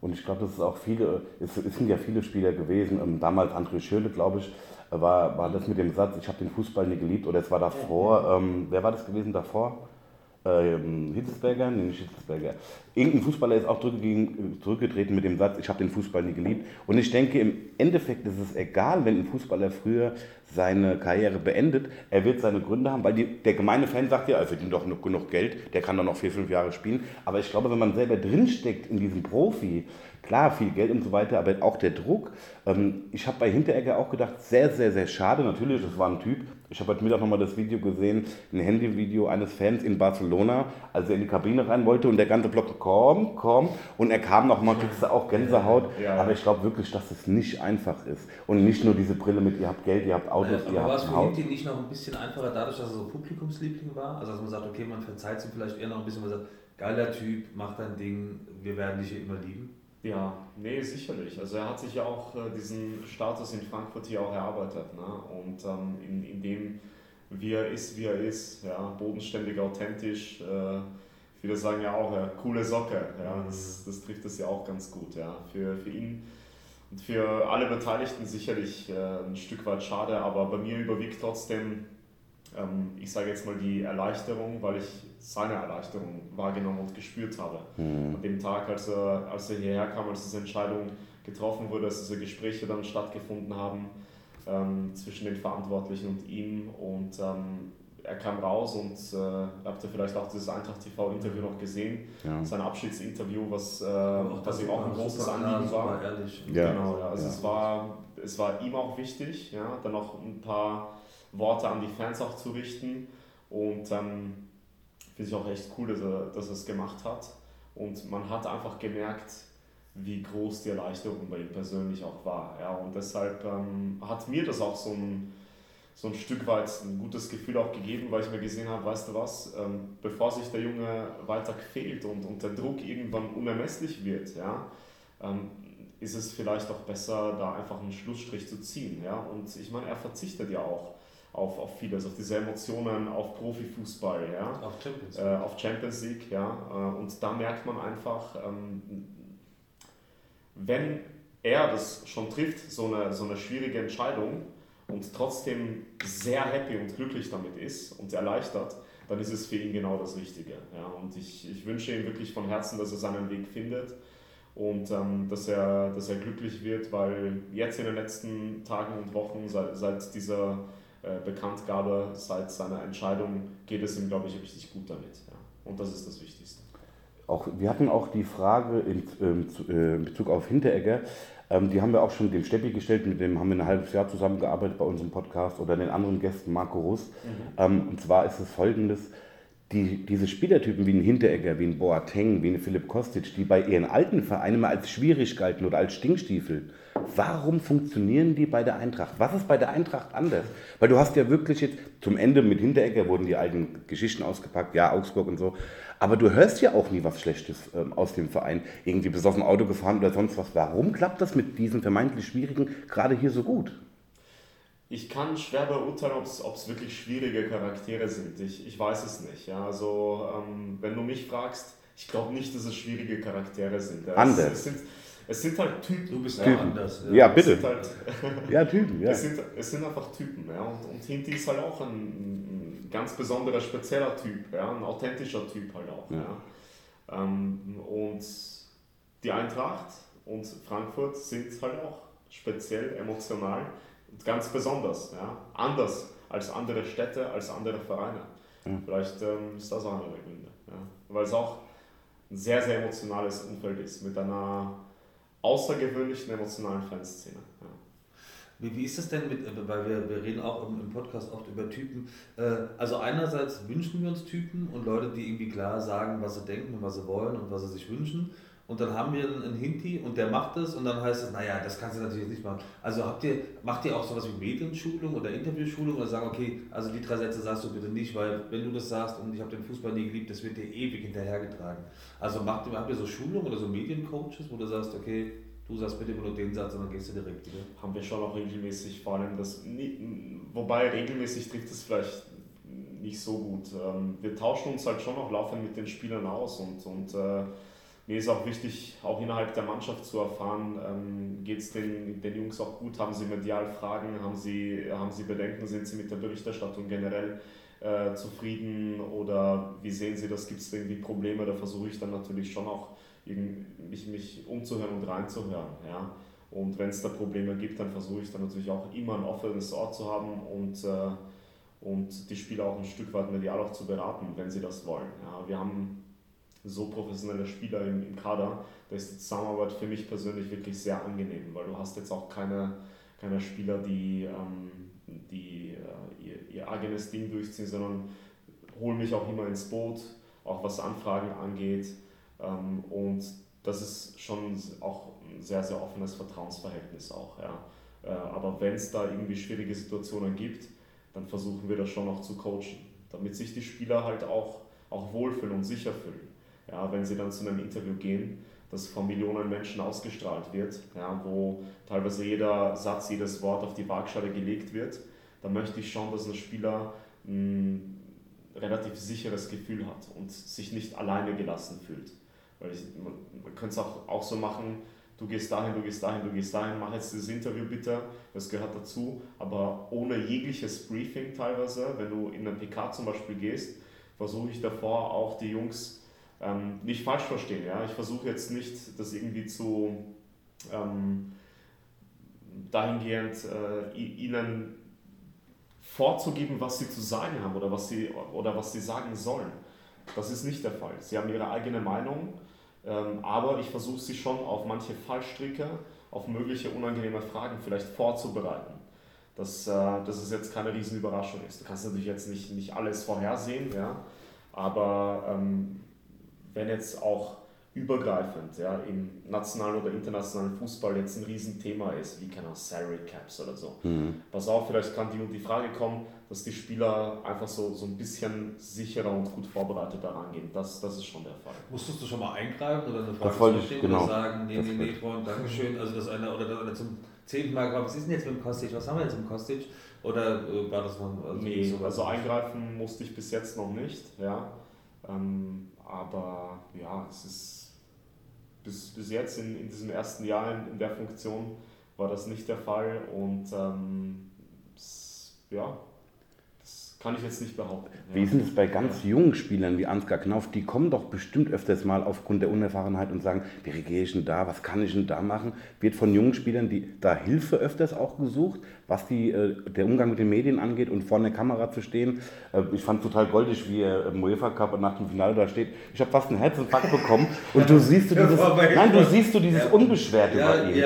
Und ich glaube, das ist auch viele, es, es sind ja viele Spieler gewesen. Ähm, damals André Schöle, glaube ich, war, war das mit dem Satz, ich habe den Fußball nie geliebt. Oder es war davor, ähm, wer war das gewesen davor? Ähm, Hitzesberger? Nee, nicht Hitzesberger. Irgendein Fußballer ist auch zurückgetreten mit dem Satz, ich habe den Fußball nie geliebt. Und ich denke, im Endeffekt ist es egal, wenn ein Fußballer früher seine Karriere beendet, er wird seine Gründe haben, weil die, der gemeine Fan sagt ja, er verdient doch genug Geld, der kann doch noch vier, fünf Jahre spielen. Aber ich glaube, wenn man selber drinsteckt in diesem Profi, klar, viel Geld und so weiter, aber auch der Druck. Ähm, ich habe bei Hinteregger auch gedacht, sehr, sehr, sehr schade. Natürlich, das war ein Typ. Ich habe heute Mittag nochmal das Video gesehen, ein Handyvideo eines Fans in Barcelona, als er in die Kabine rein wollte und der ganze Block, komm, komm. Und er kam nochmal, kriegst du auch Gänsehaut. Ja. Aber ich glaube wirklich, dass es nicht einfach ist. Und nicht nur diese Brille mit, ihr habt Geld, ihr habt Autos, ihr Aber war es habt ein für. Hinti nicht noch ein bisschen einfacher dadurch, dass er so Publikumsliebling war? Also dass man sagt, okay, man verzeiht ihm vielleicht eher noch ein bisschen, man sagt, geiler Typ, mach dein Ding, wir werden dich hier immer lieben. Ja, nee, sicherlich. Also er hat sich ja auch äh, diesen Status in Frankfurt hier auch erarbeitet. Ne? Und ähm, in, in dem, wie er ist, wie er ist, ja, bodenständig, authentisch. Äh, viele sagen ja auch, ja, coole Socke. Ja, das, das trifft es ja auch ganz gut. Ja. Für, für ihn und für alle Beteiligten sicherlich äh, ein Stück weit schade, aber bei mir überwiegt trotzdem, ähm, ich sage jetzt mal die Erleichterung, weil ich seine Erleichterung wahrgenommen und gespürt habe. An dem Tag, als er, als er hierher kam, als diese Entscheidung getroffen wurde, als diese Gespräche dann stattgefunden haben ähm, zwischen den Verantwortlichen und ihm und ähm, er kam raus und äh, habt ihr vielleicht auch dieses Eintracht TV-Interview noch gesehen, Ja. sein Abschiedsinterview, was, äh, Aber was ihm auch ein großes klar, Anliegen war. ehrlich. Ja. Genau, ja. Also Ja. Es, war, es war ihm auch wichtig, ja, dann noch ein paar Worte an die Fans auch zu richten. Und ähm, finde ich auch echt cool, dass er, dass er es gemacht hat. Und man hat einfach gemerkt, wie groß die Erleichterung bei ihm persönlich auch war. Ja. Und deshalb ähm, hat mir das auch so ein, so ein Stück weit ein gutes Gefühl auch gegeben, weil ich mir gesehen habe, weißt du was, ähm, bevor sich der Junge weiter quält und, und der Druck irgendwann unermesslich wird, ja, ähm, ist es vielleicht auch besser, da einfach einen Schlussstrich zu ziehen. Ja? Und ich meine, er verzichtet ja auch auf, auf vieles, auf diese Emotionen, auf Profifußball, ja. Auf Champions League. Äh, auf Champions League, ja. Äh, und da merkt man einfach, ähm, wenn er das schon trifft, so eine, so eine schwierige Entscheidung und trotzdem sehr happy und glücklich damit ist und erleichtert, dann ist es für ihn genau das Richtige. Ja. Und ich, ich wünsche ihm wirklich von Herzen, dass er seinen Weg findet und ähm, dass, er, dass er glücklich wird, weil jetzt in den letzten Tagen und Wochen seit, seit dieser Bekanntgabe, seit seiner Entscheidung geht es ihm, glaube ich, richtig gut damit. Ja. Und das ist das Wichtigste. Auch, wir hatten auch die Frage in, ähm, äh, in Bezug auf Hinteregger, ähm, die haben wir auch schon dem Steppi gestellt, mit dem haben wir ein halbes Jahr zusammengearbeitet bei unserem Podcast oder den anderen Gästen, Marco Russ. Mhm. Ähm, und zwar ist es folgendes, die, diese Spielertypen wie ein Hinteregger, wie ein Boateng, wie ein Philipp Kostic, die bei ihren alten Vereinen mal als schwierig galten oder als Stinkstiefel, warum funktionieren die bei der Eintracht? Was ist bei der Eintracht anders? Weil du hast ja wirklich jetzt, zum Ende mit Hinteregger wurden die alten Geschichten ausgepackt, ja, Augsburg und so, aber du hörst ja auch nie was Schlechtes ähm, aus dem Verein, irgendwie besoffen Auto gefahren oder sonst was. Warum klappt das mit diesen vermeintlich Schwierigen gerade hier so gut? Ich kann schwer beurteilen, ob es wirklich schwierige Charaktere sind. Ich, ich weiß es nicht. Ja, also, ähm, wenn du mich fragst, ich glaube nicht, dass es schwierige Charaktere sind. Ja, anders. Es, es, sind, es sind halt Typen. Du bist Typen. ja anders. Ja, ja bitte. Halt, ja, Typen. Ja. Es, sind, es sind einfach Typen. Ja. Und, und Hinti ist halt auch ein, ein, ganz besonderer, spezieller Typ. Ja. Ein authentischer Typ halt auch. Ja. ja. Ähm, und die Eintracht und Frankfurt sind halt auch speziell emotional ganz besonders, ja? anders als andere Städte, als andere Vereine. Mhm. Vielleicht ähm, ist das auch einer der Gründe. Ja? Weil es auch ein sehr, sehr emotionales Umfeld ist, mit einer außergewöhnlichen emotionalen Fanszene. Ja. Wie, wie ist das denn mit, äh, weil wir, wir reden auch im, im Podcast oft über Typen. Äh, also einerseits wünschen wir uns Typen und Leute, die irgendwie klar sagen, was sie denken und was sie wollen und was sie sich wünschen und dann haben wir einen Hinti und der macht das und dann heißt es, naja, das kannst du natürlich nicht machen. Also habt ihr, macht ihr auch sowas wie Medienschulung oder Interviewschulung oder sagen, okay, also die drei Sätze sagst du bitte nicht, weil wenn du das sagst und ich habe den Fußball nie geliebt, das wird dir ewig hinterhergetragen. Also macht, habt ihr so Schulung oder so Mediencoaches, wo du sagst, okay, du sagst bitte nur den Satz und dann gehst du direkt wieder? Haben wir schon auch regelmäßig, vor allem das, wobei regelmäßig trifft es vielleicht nicht so gut. Ähm, wir tauschen uns halt schon auch laufend mit den Spielern aus und, und äh, mir ist auch wichtig, auch innerhalb der Mannschaft zu erfahren, ähm, geht es den, den Jungs auch gut, haben sie medial Fragen, haben sie, haben sie Bedenken, sind sie mit der Berichterstattung generell äh, zufrieden oder wie sehen sie das, gibt es irgendwie Probleme, da versuche ich dann natürlich schon auch mich, mich umzuhören und reinzuhören. Ja? Und wenn es da Probleme gibt, dann versuche ich dann natürlich auch immer ein offenes Ort zu haben und, äh, und die Spieler auch ein Stück weit medial auch zu beraten, wenn sie das wollen. Ja? Wir haben so professionelle Spieler im, im Kader, da ist die Zusammenarbeit für mich persönlich wirklich sehr angenehm, weil du hast jetzt auch keine, keine Spieler, die, ähm, die äh, ihr, ihr eigenes Ding durchziehen, sondern holen mich auch immer ins Boot, auch was Anfragen angeht. Ähm, und das ist schon auch ein sehr, sehr offenes Vertrauensverhältnis auch. Ja. Äh, aber wenn es da irgendwie schwierige Situationen gibt, dann versuchen wir das schon noch zu coachen, damit sich die Spieler halt auch, auch wohlfühlen und sicher fühlen ja, wenn sie dann zu einem Interview gehen, das von Millionen Menschen ausgestrahlt wird, ja, wo teilweise jeder Satz, jedes Wort auf die Waagschale gelegt wird, dann möchte ich schon, dass ein Spieler ein relativ sicheres Gefühl hat und sich nicht alleine gelassen fühlt. Weil ich, man, man könnte es auch, auch so machen, du gehst dahin, du gehst dahin, du gehst dahin, mach jetzt dieses Interview bitte, das gehört dazu, aber ohne jegliches Briefing teilweise, wenn du in ein PK zum Beispiel gehst, versuche ich davor auch die Jungs ähm, nicht falsch verstehen. Ja? Ich versuche jetzt nicht, das irgendwie zu ähm, dahingehend äh, ihnen vorzugeben, was sie zu sagen haben oder was sie, oder was sie sagen sollen. Das ist nicht der Fall. Sie haben ihre eigene Meinung, ähm, aber ich versuche sie schon auf manche Fallstricke, auf mögliche unangenehme Fragen vielleicht vorzubereiten. Dass, äh, dass es jetzt keine Riesenüberraschung ist. Du kannst natürlich jetzt nicht, nicht alles vorhersehen, ja? aber ähm, wenn jetzt auch übergreifend ja, im nationalen oder internationalen Fußball jetzt ein Riesenthema ist, wie keine Salary Caps oder so. Mhm. Pass auf, vielleicht kann die und die Frage kommen, dass die Spieler einfach so, so ein bisschen sicherer und gut vorbereitet daran gehen. Das, das ist schon der Fall. Musstest du schon mal eingreifen oder eine Frage stellen genau. oder sagen, nee, nee, nee, Freund, Dankeschön, also dass einer oder dass einer zum zehnmal gefragt, was ist denn jetzt mit dem Kostic, was haben wir jetzt im Kostic? Oder äh, war das noch also nee, so also eingreifen musste ich bis jetzt noch nicht, ja. Ähm, aber ja, es ist bis, bis jetzt in, in diesem ersten Jahr in, in der Funktion war das nicht der Fall. Und ähm, ja, kann ich jetzt nicht behaupten. Wie ist denn das bei ganz jungen Spielern wie Ansgar Knauf? Die kommen doch bestimmt öfters mal aufgrund der Unerfahrenheit und sagen, wie reagiere ich denn da, was kann ich denn da machen? Wird von jungen Spielern die, da Hilfe öfters auch gesucht, was die, äh, der Umgang mit den Medien angeht und vor der Kamera zu stehen? Äh, ich fand es total goldig, wie er im UEFA Cup nach dem Finale da steht. Ich habe fast einen Herzinfarkt bekommen und du siehst du dieses, nein, du siehst du dieses Unbeschwerte ja, bei ihm.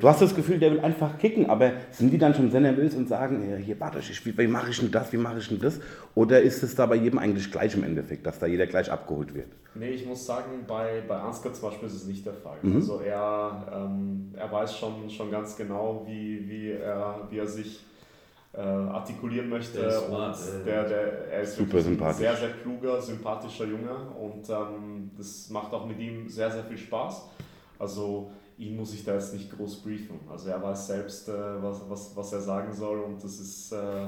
Du hast das Gefühl, der will einfach kicken, aber sind die dann schon sehr nervös und sagen, ja, hier, warte, ich, wie, wie mache ich denn das, wie mache ich denn das? Oder ist es da bei jedem eigentlich gleich im Endeffekt, dass da jeder gleich abgeholt wird? Nee, ich muss sagen, bei, bei Ansgar zum Beispiel ist es nicht der Fall. Mhm. Also er, ähm, er weiß schon, schon ganz genau, wie, wie, er, wie er sich äh, artikulieren möchte. Der ist, smart, und der, der, er ist super sympathisch. sehr, sehr kluger, sympathischer Junge und ähm, das macht auch mit ihm sehr, sehr viel Spaß. Also ihn muss ich da jetzt nicht groß briefen. Also er weiß selbst, äh, was, was, was er sagen soll und das ist, äh,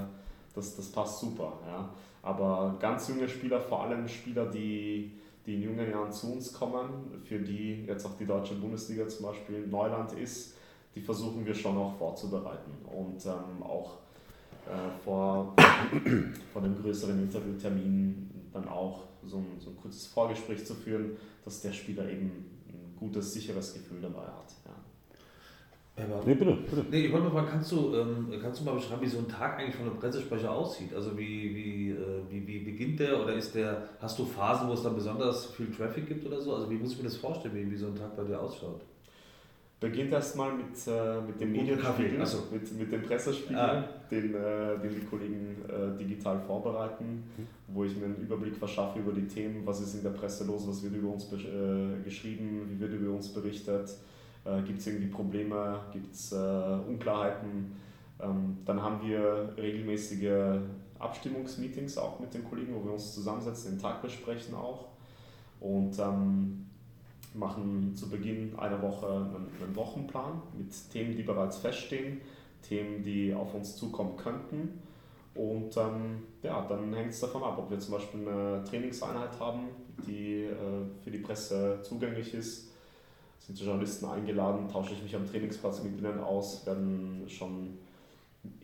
das, das passt super. Ja. Aber ganz junge Spieler, vor allem Spieler, die, die in jungen Jahren zu uns kommen, für die jetzt auch die deutsche Bundesliga zum Beispiel Neuland ist, die versuchen wir schon auch vorzubereiten und ähm, auch äh, vor, vor einem größeren Interviewtermin dann auch so ein, so ein kurzes Vorgespräch zu führen, dass der Spieler eben gutes, sicheres Gefühl dabei hat. Ja. Aber, nee, bitte, bitte. Nee, ich wollte mal kannst du, ähm, kannst du mal beschreiben, wie so ein Tag eigentlich von einem Pressesprecher aussieht? Also wie, wie, äh, wie, wie beginnt der oder ist der, hast du Phasen, wo es dann besonders viel Traffic gibt oder so? Also wie muss ich mir das vorstellen, wie, wie so ein Tag bei dir ausschaut? Beginnt erstmal mit, äh, mit dem Medienspiegel, also. mit, mit dem Pressespiegel, ah. den, äh, den die Kollegen äh, digital vorbereiten, mhm. wo ich mir einen Überblick verschaffe über die Themen, was ist in der Presse los, was wird über uns äh, geschrieben, wie wird über uns berichtet, äh, gibt es irgendwie Probleme, gibt es äh, Unklarheiten. Ähm, dann haben wir regelmäßige Abstimmungsmeetings auch mit den Kollegen, wo wir uns zusammensetzen, den Tag besprechen auch. Und ähm, machen zu Beginn einer Woche einen, Wochenplan mit Themen, die bereits feststehen, Themen, die auf uns zukommen könnten. Und ähm, ja, dann hängt es davon ab, ob wir zum Beispiel eine Trainingseinheit haben, die äh, für die Presse zugänglich ist. Sind die Journalisten eingeladen, tausche ich mich am Trainingsplatz mit ihnen aus, werden schon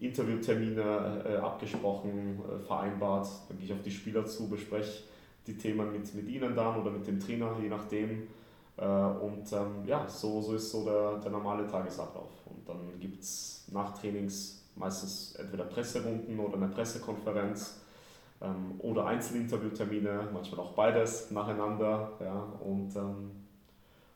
Interviewtermine äh, abgesprochen, äh, vereinbart. Dann gehe ich auf die Spieler zu, bespreche die Themen mit, mit ihnen dann oder mit dem Trainer, je nachdem. Äh, und ähm, ja, so, so ist so der, der normale Tagesablauf. Und dann gibt es nach Trainings meistens entweder Presserunden oder eine Pressekonferenz ähm, oder Einzelinterviewtermine, manchmal auch beides nacheinander. Ja, und ähm,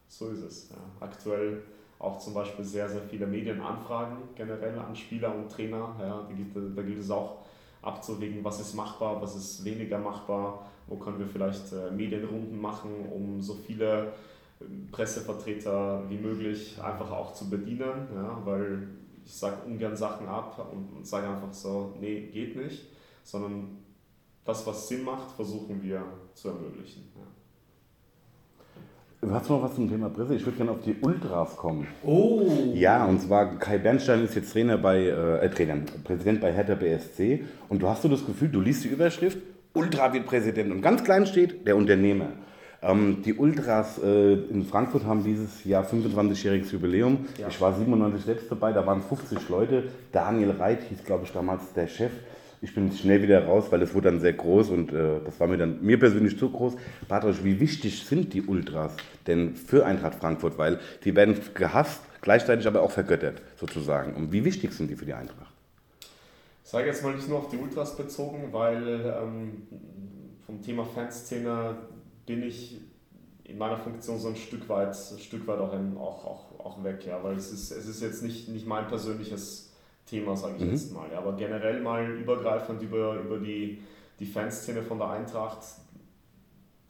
so ist es. Ja. Aktuell auch zum Beispiel sehr, sehr viele Medienanfragen generell an Spieler und Trainer. Ja, da, da gilt es auch abzuwägen, was ist machbar, was ist weniger machbar, wo können wir vielleicht äh, Medienrunden machen, um so viele Pressevertreter wie möglich einfach auch zu bedienen, ja, weil ich sage ungern Sachen ab und, und sage einfach so, nee, geht nicht, sondern das, was Sinn macht, versuchen wir zu ermöglichen. Ja. Hast du noch was zum Thema Presse? Ich würde gerne auf die Ultras kommen. Oh! Ja, und zwar Kai Bernstein ist jetzt Trainer bei, äh, äh Trainer, Präsident bei Hertha BSC und du hast so das Gefühl, du liest die Überschrift, Ultra wird Präsident und ganz klein steht der Unternehmer. Ähm, die Ultras äh, in Frankfurt haben dieses Jahr 25-jähriges Jubiläum. Ja. Ich war 97 selbst dabei, da waren 50 Leute. Daniel Reit hieß, glaube ich, damals der Chef. Ich bin schnell wieder raus, weil es wurde dann sehr groß und äh, das war mir dann mir persönlich zu groß. Bartosch, wie wichtig sind die Ultras denn für Eintracht Frankfurt? Weil die werden gehasst, gleichzeitig aber auch vergöttert sozusagen. Und wie wichtig sind die für die Eintracht? Ich sage jetzt mal nicht nur auf die Ultras bezogen, weil ähm, vom Thema Fanszene bin ich in meiner Funktion so ein Stück weit, ein Stück weit auch, in, auch, auch, auch weg, ja, weil es ist, es ist jetzt nicht, nicht mein persönliches Thema, sage ich mhm. jetzt mal, ja, aber generell mal übergreifend über, über die, die Fanszene von der Eintracht,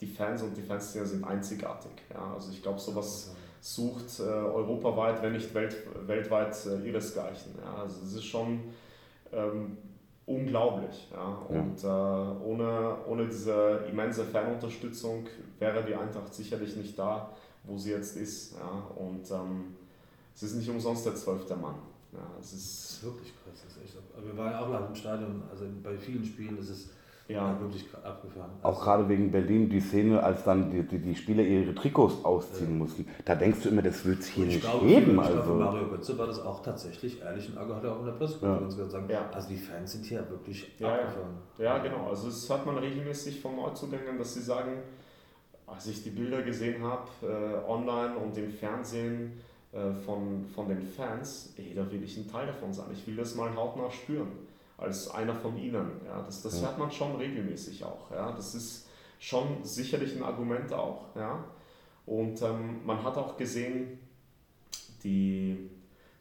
die Fans und die Fanszene sind einzigartig, ja, also ich glaube, sowas sucht äh, europaweit, wenn nicht welt, weltweit äh, ihresgleichen, ja, also es ist schon ähm, unglaublich. Ja. Und ja. Äh, ohne, ohne diese immense Fanunterstützung wäre die Eintracht sicherlich nicht da, wo sie jetzt ist. Ja. Und ähm, es ist nicht umsonst der zwölfte Mann. Ja, es ist, Das ist wirklich krass. Das ist echt, aber wir waren ja auch live im Stadion, also bei vielen Spielen ist es ja, ja, wirklich abgefahren. Auch Also, gerade wegen Berlin, die Szene, als dann die, die, die Spieler ihre Trikots ausziehen mussten, da denkst du immer, das wird es hier nicht glaube, geben. ich glaube, Also. Mario Götze war das auch tatsächlich ehrlich und hat er auch in der Pressekonferenz gesagt. Ja. Also die Fans sind hier wirklich Ja, ja. abgefahren. ja, genau. Also das hört man regelmäßig von Neuzugängern, dass sie sagen, als ich die Bilder gesehen habe, äh, online und im Fernsehen äh, von, von den Fans, ey, da will ich ein Teil davon sein. Ich will das mal hautnah spüren, als einer von ihnen. Ja, das das Ja. hört man schon regelmäßig auch. Ja. Das ist schon sicherlich ein Argument auch. Ja. Und ähm, man hat auch gesehen, die,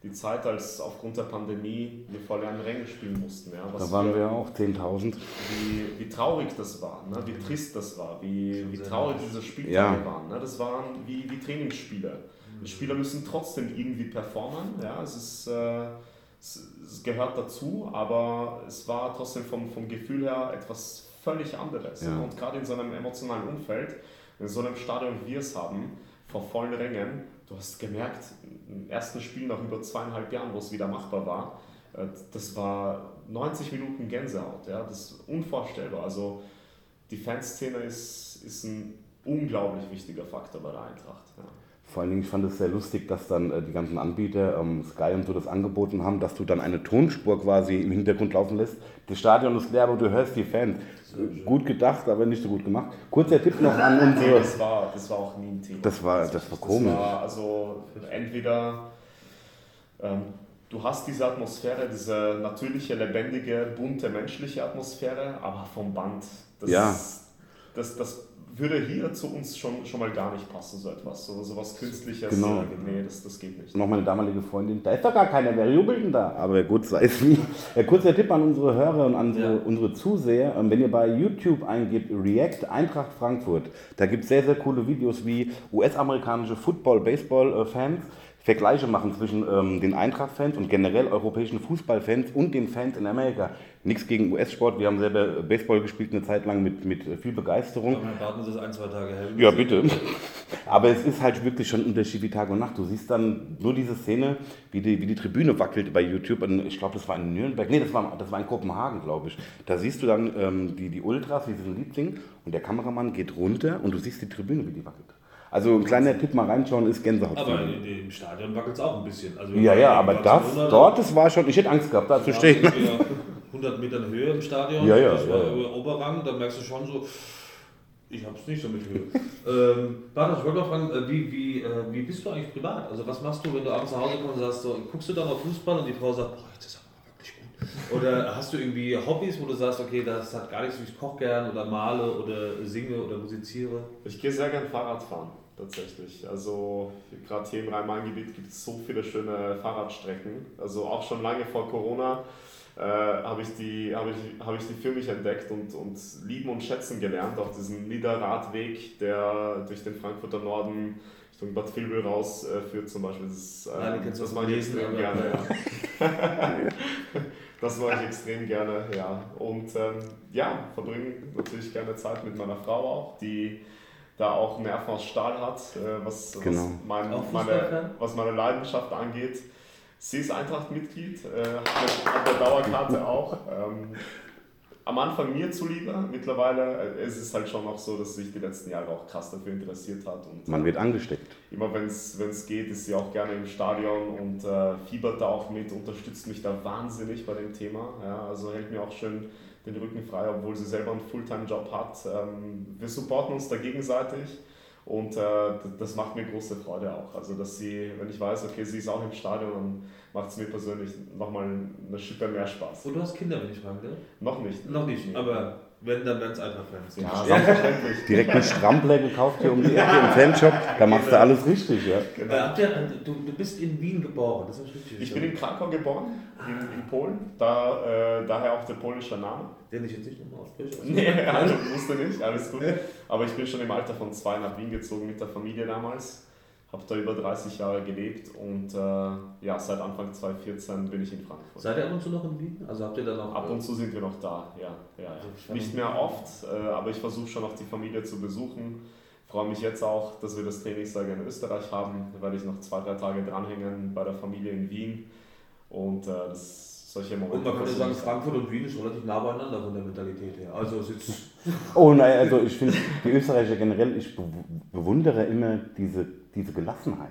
die Zeit, als aufgrund der Pandemie wir vor leeren Rängen spielen mussten. Ja, was Da waren wir auch 10.000. wie, wie traurig das war, ne? wie trist das war, wie, wie traurig diese Spieltage Ja. waren. Ne? Das waren wie, wie Trainingsspiele. Die Spieler müssen trotzdem irgendwie performen. Ja? Es, ist, äh, es, gehört dazu, aber es war trotzdem vom, vom Gefühl her etwas völlig anderes. Ja. Ja. Und gerade in so einem emotionalen Umfeld, in so einem Stadion, wie wir es haben, vor vollen Rängen, du hast gemerkt, im ersten Spiel nach über zweieinhalb Jahren, wo es wieder machbar war, äh, das war 90 Minuten Gänsehaut. Ja? Das ist unvorstellbar. Also die Fanszene ist, ist ein unglaublich wichtiger Faktor bei der Eintracht. Ja. Vor allen Dingen, ich fand es sehr lustig, dass dann äh, die ganzen Anbieter, ähm, Sky und so, das angeboten haben, dass du dann eine Tonspur quasi im Hintergrund laufen lässt. Das Stadion ist leer, aber du hörst die Fans. Äh, Gut gedacht, aber nicht so gut gemacht. Kurzer Tipp noch an Nee, unsere. das war, das war auch nie ein Thema. Das war, das war komisch. Das war also entweder ähm, du hast diese Atmosphäre, diese natürliche, lebendige, bunte, menschliche Atmosphäre, aber vom Band, das, Ja. das, das würde hier zu uns schon, schon mal gar nicht passen, so etwas. So, so was Künstliches, Genau. äh, nee, das, das geht nicht. noch meine damalige Freundin, da ist doch gar keiner, wer jubelt denn da? Aber gut, sei es wie. Ja, kurzer Tipp an unsere Hörer und an unsere, Ja. unsere Zuseher, ähm, wenn ihr bei YouTube eingebt, React Eintracht Frankfurt, da gibt es sehr, sehr coole Videos wie US-amerikanische Football-, Baseball-Fans Vergleiche machen zwischen ähm, den Eintracht-Fans und generell europäischen Fußballfans und den Fans in Amerika. Nichts gegen US-Sport, wir haben selber Baseball gespielt eine Zeit lang mit, mit viel Begeisterung. Aber warten Sie es ein, zwei Tage hell. Ja, bitte. Aber es ist halt wirklich schon ein Unterschied wie Tag und Nacht. Du siehst dann nur diese Szene, wie die, wie die Tribüne wackelt bei YouTube. Und ich glaube, das war in Nürnberg. Nee, das war, das war in Kopenhagen, glaube ich. Da siehst du dann ähm, die, die Ultras, wie sie ein Lied singen. Und der Kameramann geht runter und du siehst die Tribüne, wie die wackelt. Also ein kleiner Tipp mal reinschauen ist Gänsehaut. Aber in, im Stadion wackelt es auch ein bisschen. Also ja, ja, aber das, dort, das war schon, ich hätte Angst gehabt, da zu da stehen. waren wir 100 Metern Höhe im Stadion. Ja, ja, das war ja, Oberrang, da merkst du schon so, ich hab's nicht so mit Höhe. ähm, Bartosz, ich wollte mal fragen, äh, wie, wie, äh, wie bist du eigentlich privat? Also was machst du, wenn du abends nach Hause kommst und sagst, so, guckst du dann auf Fußball und die Frau sagt, boah, das ist gut. Oder hast du irgendwie Hobbys, wo du sagst, okay, das hat gar nichts, ich koche gern oder male oder singe oder musiziere? Ich gehe sehr gern Fahrrad fahren, tatsächlich. Also gerade hier im Rhein-Main-Gebiet gibt es so viele schöne Fahrradstrecken. Also auch schon lange vor Corona äh, habe ich, die, hab ich, hab ich die für mich entdeckt und, und lieben und schätzen gelernt. Auch diesen Niederradweg, der durch den Frankfurter Norden Richtung Bad Vilbel raus äh, führt zum Beispiel. Das, ist, äh, Nein, du das mache ich extrem gerne. Ja. Das mache ich extrem gerne, ja. Und ähm, ja, verbringe natürlich gerne Zeit mit meiner Frau auch, die da auch Nerven aus Stahl hat, äh, was, Genau. was, mein, meine, was meine Leidenschaft angeht. Sie ist Eintracht-Mitglied, äh, hat, eine- hat eine Dauerkarte auch. Ähm, am Anfang mir zuliebe, mittlerweile äh, ist es halt schon noch so, dass sie sich die letzten Jahre auch krass dafür interessiert hat. Und Man wird angesteckt. immer wenn es geht, ist sie auch gerne im Stadion und äh, fiebert da auch mit, unterstützt mich da wahnsinnig bei dem Thema. Ja, also hält mir auch schön den Rücken frei, obwohl sie selber einen Fulltime-Job hat. Ähm, wir supporten uns da gegenseitig und äh, das macht mir große Freude auch. Also, dass sie, wenn ich weiß, okay, sie ist auch im Stadion, dann macht es mir persönlich nochmal eine Schippe mehr Spaß. Und du hast Kinder, wenn ich fragen darf? Noch nicht. Noch nicht, Nee. aber wenn, dann werden es Eintracht-Fans. Ja, selbstverständlich. Direkt einen Strampler gekauft hier um die Ecke im Fanshop. Da machst du alles richtig, ja. Äh, habt ihr, du, du bist in Wien geboren, das ist richtig. Ich bin in Krakau geboren, in, in Polen, da, äh, daher auch der polnische Name. Den ich jetzt nicht nochmal ausspreche. Nee, also wusste nicht, alles gut. Aber ich bin schon im Alter von zwei nach Wien gezogen mit der Familie damals. Habe da über 30 Jahre gelebt und äh, ja, seit Anfang 2014 bin ich in Frankfurt. Seid ihr ab und zu noch in Wien? Also habt ihr da noch. Ab und zu sind wir noch da, ja. ja. Also ich Nicht mehr oft, äh, aber ich versuche schon noch die Familie zu besuchen. Freue mich jetzt auch, dass wir das Trainingslager in Österreich haben, weil ich noch zwei, drei Tage dranhängen bei der Familie in Wien. Und äh, das, solche Momente. Und man könnte sagen, Frankfurt und Wien ist relativ nah beieinander von der Mentalität her. Also es ist Oh nein, also ich finde die Österreicher generell, ich be- bewundere immer diese, diese Gelassenheit.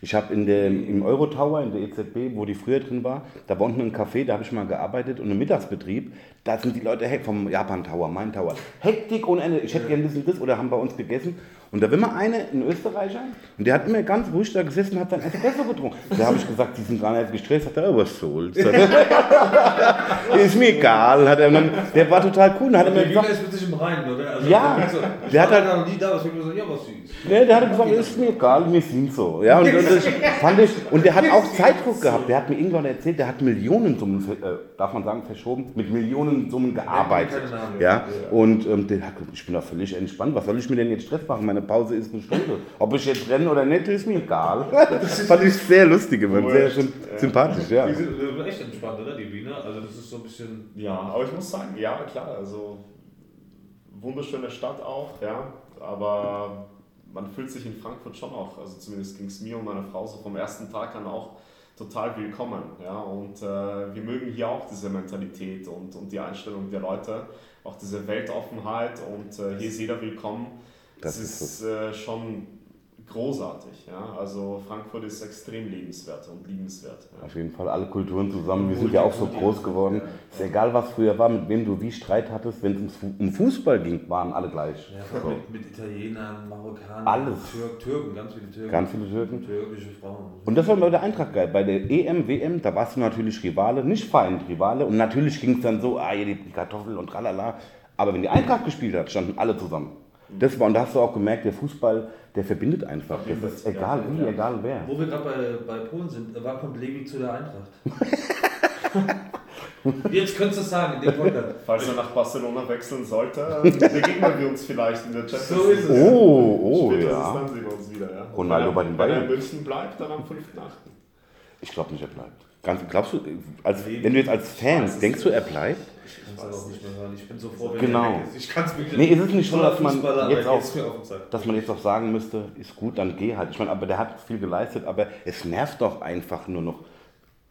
Ich habe in der, im Eurotower, in der EZB, wo die früher drin war, da war unten ein Café, da habe ich mal gearbeitet und im Mittagsbetrieb, da sind die Leute hey, vom Japan Tower, mein Tower, Hektik ohne Ende, ich hätte gerne ein bisschen das oder haben bei uns gegessen. Und da war immer einer, ein Österreicher, und der hat immer ganz ruhig da gesessen und hat sein Espresso getrunken. Da habe ich gesagt, die sind gar nicht gestresst, hat er, oh, was soll's. ist mir egal, hat er dann, der war total cool, hat der gesagt, ist mit sich im Reinen, oder? Also, Ja, also, der hat halt- noch nie da, was wir gesagt, ja, was süß. Nee, der hat gesagt, ist mir egal, wir sind so. Ja, und, und, das fand ich, und der hat auch Zeitdruck gehabt. Der hat mir irgendwann erzählt, der hat Millionensummen, äh, darf man sagen, verschoben, mit Millionensummen gearbeitet. Ja, und ähm, der hat ich bin da völlig entspannt. Was soll ich mir denn jetzt Stress machen? Meine Pause ist eine Stunde. Ob ich jetzt renne oder nicht, ist mir egal. Das fand ich sehr lustig, immer, sehr schön, sympathisch, ja. Die sind echt entspannt, oder? Die Wiener. Also das ist so ein bisschen. Ja, aber ich muss sagen, ja, klar, also wunderschöne Stadt auch, ja, aber man fühlt sich in Frankfurt schon auch, also zumindest ging es mir und meiner Frau so vom ersten Tag an auch total willkommen, ja, und äh, wir mögen hier auch diese Mentalität und, und die Einstellung der Leute, auch diese Weltoffenheit und äh, hier ist jeder willkommen. Das, Das ist ist äh, schon großartig, ja, also Frankfurt ist extrem lebenswert und liebenswert. Ja. Auf jeden Fall alle Kulturen zusammen. Wir sind ja auch so groß geworden. Ist egal, was früher war, mit wem du wie Streit hattest, wenn es um Fußball ging, waren alle gleich. Ja, So. mit, mit Italienern, Marokkanern, Alles. Türk, Türken, ganz viele Türken. Ganz viele Türken. Türkische Frauen. Und das war bei der Eintracht geil. Bei der EM, WM, da warst du natürlich Rivale, nicht Feind, Rivale. Und natürlich ging es dann so, ah, hier die die Kartoffel und tralala. Aber wenn die Eintracht gespielt hat, standen alle zusammen. Das war, und da hast du auch gemerkt, der Fußball, der verbindet einfach. Das ist egal wie, egal wer. Wo wir gerade bei, bei Polen sind, äh, wann kommt Levi zu der Eintracht? Jetzt könntest du es sagen in dem Podcast. Falls er nach Barcelona wechseln sollte, begegnen wir uns vielleicht in der Champions So ist es. Oh, oh, Spätestens ja. dann sehen wir uns wieder. Ja. Ronaldo bei den wenn er in Bayern. München bleibt, dann am 5.8. Ich glaube nicht, er bleibt. Ganz, glaubst du, als, wenn du jetzt als Fan, denkst du, er bleibt? Ich kann es aber auch nicht mehr hören. Ich bin so froh, wenn Genau. weg ist. Ich kann es wirklich Nee, ist es nicht so, dass man jetzt auch- mir dass man jetzt auch sagen müsste, ist gut, dann geh halt. Ich meine, aber der hat viel geleistet, aber es nervt doch einfach nur noch.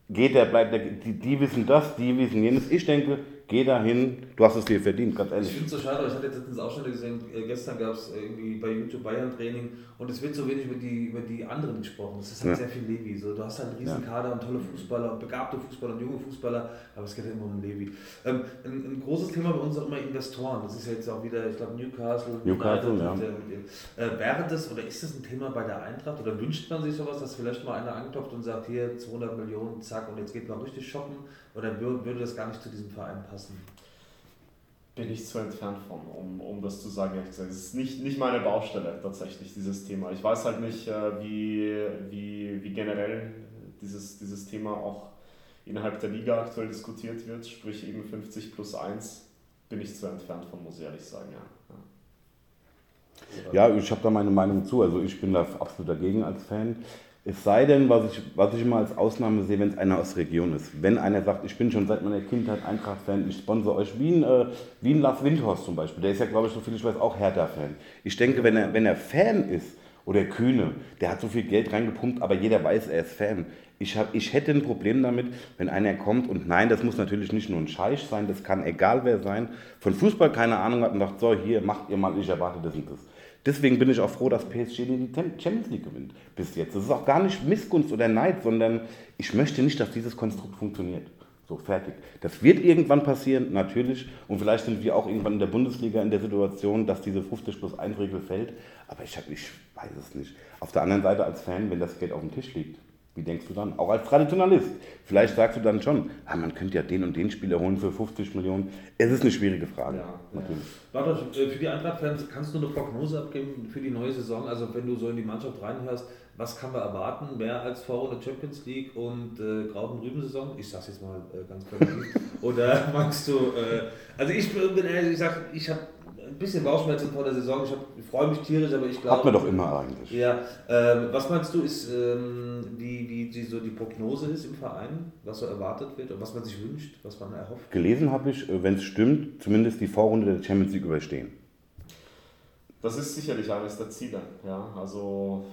Geht der, bleibt der, die, die wissen das, die wissen jenes. Ich denke, geh dahin, du hast es dir verdient, ganz Ich ehrlich. finde es so schade, ich hatte jetzt letztens Ausschnitte gesehen, äh, gestern gab es irgendwie bei YouTube Bayern Training und es wird so wenig über die, über die anderen gesprochen. Es ist halt Ja. sehr viel Levi. So, du hast halt einen riesen Kader und tolle Fußballer, und begabte Fußballer und junge Fußballer, aber es geht ja immer um Levi. Ähm, ein, ein großes Thema bei uns auch immer Investoren. Das ist ja jetzt auch wieder, ich glaube, Newcastle. Newcastle, United ja. äh, mit Äh, wäre das oder ist das ein Thema bei der Eintracht oder wünscht man sich sowas, dass vielleicht mal einer anklopft und sagt, hier 200 Millionen, zack, und jetzt geht man richtig shoppen? Oder wür- würde das gar nicht zu diesem Verein passen? Bin ich zu entfernt von, um, um das zu sagen. Es ist nicht, nicht meine Baustelle tatsächlich, dieses Thema. Ich weiß halt nicht, äh, wie, wie, wie generell dieses, dieses Thema auch innerhalb der Liga aktuell diskutiert wird, sprich eben 50 plus 1. Bin ich zu entfernt von, muss ich ehrlich sagen, ja. Ja, ich habe da meine Meinung zu. Also ich bin da absolut dagegen als Fan. Es sei denn, was ich, was ich immer als Ausnahme sehe, wenn es einer aus der Region ist. Wenn einer sagt, ich bin schon seit meiner Kindheit Eintracht-Fan, ich sponsor euch Wien, äh, Wien Lars Windhorst zum Beispiel. Der ist ja, glaube ich, so viel ich weiß, auch Hertha-Fan. Ich denke, wenn er, wenn er Fan ist, oder Kühne, der hat so viel Geld reingepumpt, aber jeder weiß, er ist Fan. Ich, hab, ich hätte ein Problem damit, wenn einer kommt und nein, das muss natürlich nicht nur ein Scheich sein, das kann egal wer sein, von Fußball keine Ahnung hat und sagt, so hier, macht ihr mal, ich erwarte das und das. Deswegen bin ich auch froh, dass PSG die Champions League gewinnt bis jetzt. Das ist auch gar nicht Missgunst oder Neid, sondern ich möchte nicht, dass dieses Konstrukt funktioniert. So, fertig. Das wird irgendwann passieren, natürlich. Und vielleicht sind wir auch irgendwann in der Bundesliga in der Situation, dass diese 50 plus 1 Regel fällt. Aber ich, hab, ich weiß es nicht. Auf der anderen Seite als Fan, wenn das Geld auf dem Tisch liegt, wie denkst du dann? Auch als Traditionalist. Vielleicht sagst du dann schon, ah, man könnte ja den und den Spieler holen für 50 Millionen. Es ist eine schwierige Frage. Ja. natürlich. Warte, äh, für die Eintracht-Fans kannst du eine Prognose abgeben für die neue Saison? Also wenn du so in die Mannschaft reinhörst, was kann man erwarten? Mehr als Vorrunde Champions League und äh, Grauten-Rüben-Saison? Ich sag's jetzt mal äh, ganz primitiv. Oder meinst du, äh, also ich bin ehrlich, ich sag, ich habe ein bisschen Bauchschmerzen vor der Saison. Ich, hab- ich freue mich tierisch, aber ich glaube... Hat man doch immer eigentlich. Ja, ähm, was meinst du, ist, ähm, wie, wie die, so die Prognose ist im Verein, was so erwartet wird und was man sich wünscht, was man erhofft? Gelesen habe ich, wenn es stimmt, zumindest die Vorrunde der Champions League überstehen. Das ist sicherlich eines der Ziele. Ja? Also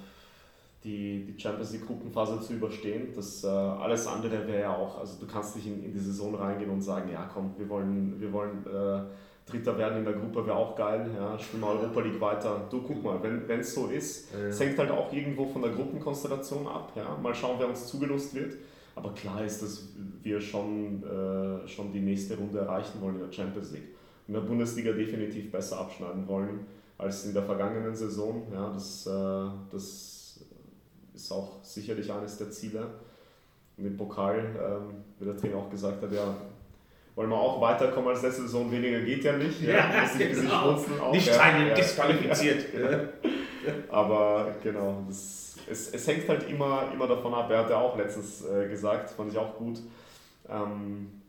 die, die Champions League Gruppenphase zu überstehen. Das äh, alles andere wäre ja auch, also du kannst nicht in, in die Saison reingehen und sagen, ja komm, wir wollen, wir wollen äh, Dritter werden in der Gruppe wäre auch geil, ja, spielen wir Europa League weiter. Du guck mal, wenn es so ist, es hängt halt auch irgendwo von der Gruppenkonstellation ab. Ja. Mal schauen, wer uns zugelost wird. Aber klar ist, dass wir schon, äh, schon die nächste Runde erreichen wollen in der Champions League. In der Bundesliga definitiv besser abschneiden wollen als in der vergangenen Saison. Ja, das, äh, das ist auch sicherlich eines der Ziele. Und im Pokal, ähm, wie der Trainer auch gesagt hat, ja, wollen wir auch weiterkommen als letzte Saison. Weniger geht ja nicht. Ja, ja genau. auch, nicht ja, ja, disqualifiziert. Aber genau, das, es, es hängt halt immer, immer davon ab. Er hat ja auch letztens äh, gesagt, fand ich auch gut. Ähm,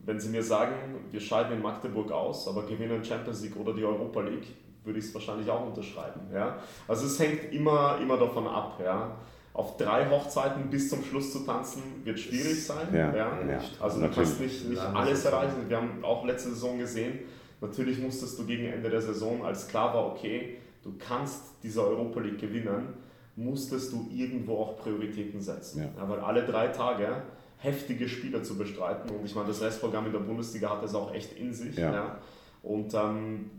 wenn Sie mir sagen, wir scheiden in Magdeburg aus, aber gewinnen Champions League oder die Europa League, würde ich es wahrscheinlich auch unterschreiben. Ja? Also es hängt immer, immer davon ab. Ja? Auf drei Hochzeiten bis zum Schluss zu tanzen, wird schwierig sein. Ja, ja. ja. Also du kannst nicht, nicht alles erreichen. Wir haben auch letzte Saison gesehen, natürlich musstest du gegen Ende der Saison, als klar war, okay, du kannst diese Europa League gewinnen, musstest du irgendwo auch Prioritäten setzen. Ja. Ja, weil alle drei Tage heftige Spieler zu bestreiten und ich meine, das Restprogramm in der Bundesliga hat es auch echt in sich. Ja. ja. Und ähm,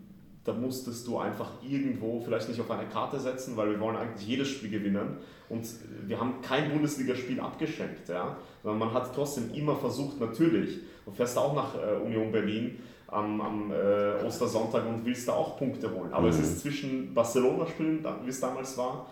da musstest du einfach irgendwo vielleicht nicht auf eine Karte setzen, weil wir wollen eigentlich jedes Spiel gewinnen. Und wir haben kein Bundesligaspiel abgeschenkt, ja, sondern man hat trotzdem immer versucht, natürlich, du fährst auch nach äh, Union Berlin am, am äh, Ostersonntag und willst da auch Punkte holen, aber mhm. es ist zwischen Barcelona-Spielen, wie es damals war,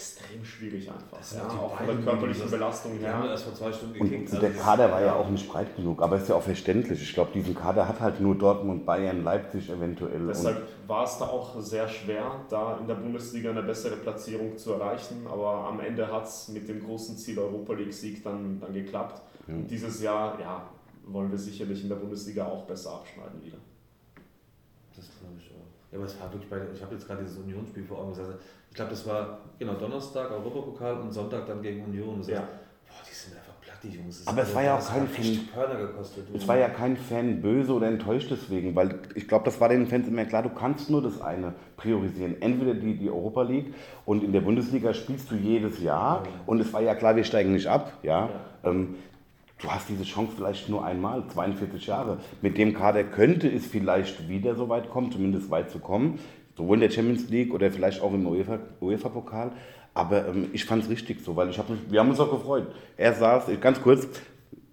extrem schwierig einfach. Ja, auch von der körperlichen Belastung her. Ja. Erst vor zwei Stunden gekickt. Und, und der also Kader war ja auch nicht breit genug, aber ist ja auch verständlich. Ich glaube, diesen Kader hat halt nur Dortmund, Bayern, Leipzig eventuell. Deshalb war es da auch sehr schwer, da in der Bundesliga eine bessere Platzierung zu erreichen, aber am Ende hat es mit dem großen Ziel Europa League-Sieg dann, dann geklappt. Ja. Und dieses Jahr, ja, wollen wir sicherlich in der Bundesliga auch besser abschneiden wieder. Das glaube ich auch. Ja, aber es war wirklich bei, ich habe jetzt gerade dieses Unionsspiel vor Augen gesagt, ich glaube, das war genau Donnerstag Europapokal und Sonntag dann gegen Union. Das heißt, ja. boah, die sind einfach platt, die Jungs. Aber es war ja auch kein Fan. Es war ja kein Fan böse oder enttäuscht deswegen, weil ich glaube, das war den Fans immer klar, du kannst nur das eine priorisieren. Entweder die, die Europa League und in der Bundesliga spielst du jedes Jahr ja. und es war ja klar, wir steigen nicht ab. Ja. ja. Ähm, du hast diese Chance vielleicht nur einmal, 42 Jahre. Mit dem Kader könnte es vielleicht wieder so weit kommen, zumindest weit zu kommen sowohl in der Champions League oder vielleicht auch im UEFA-Pokal. UEFA aber ähm, ich fand es richtig so, weil ich hab wir haben uns auch gefreut. Er saß, ganz kurz,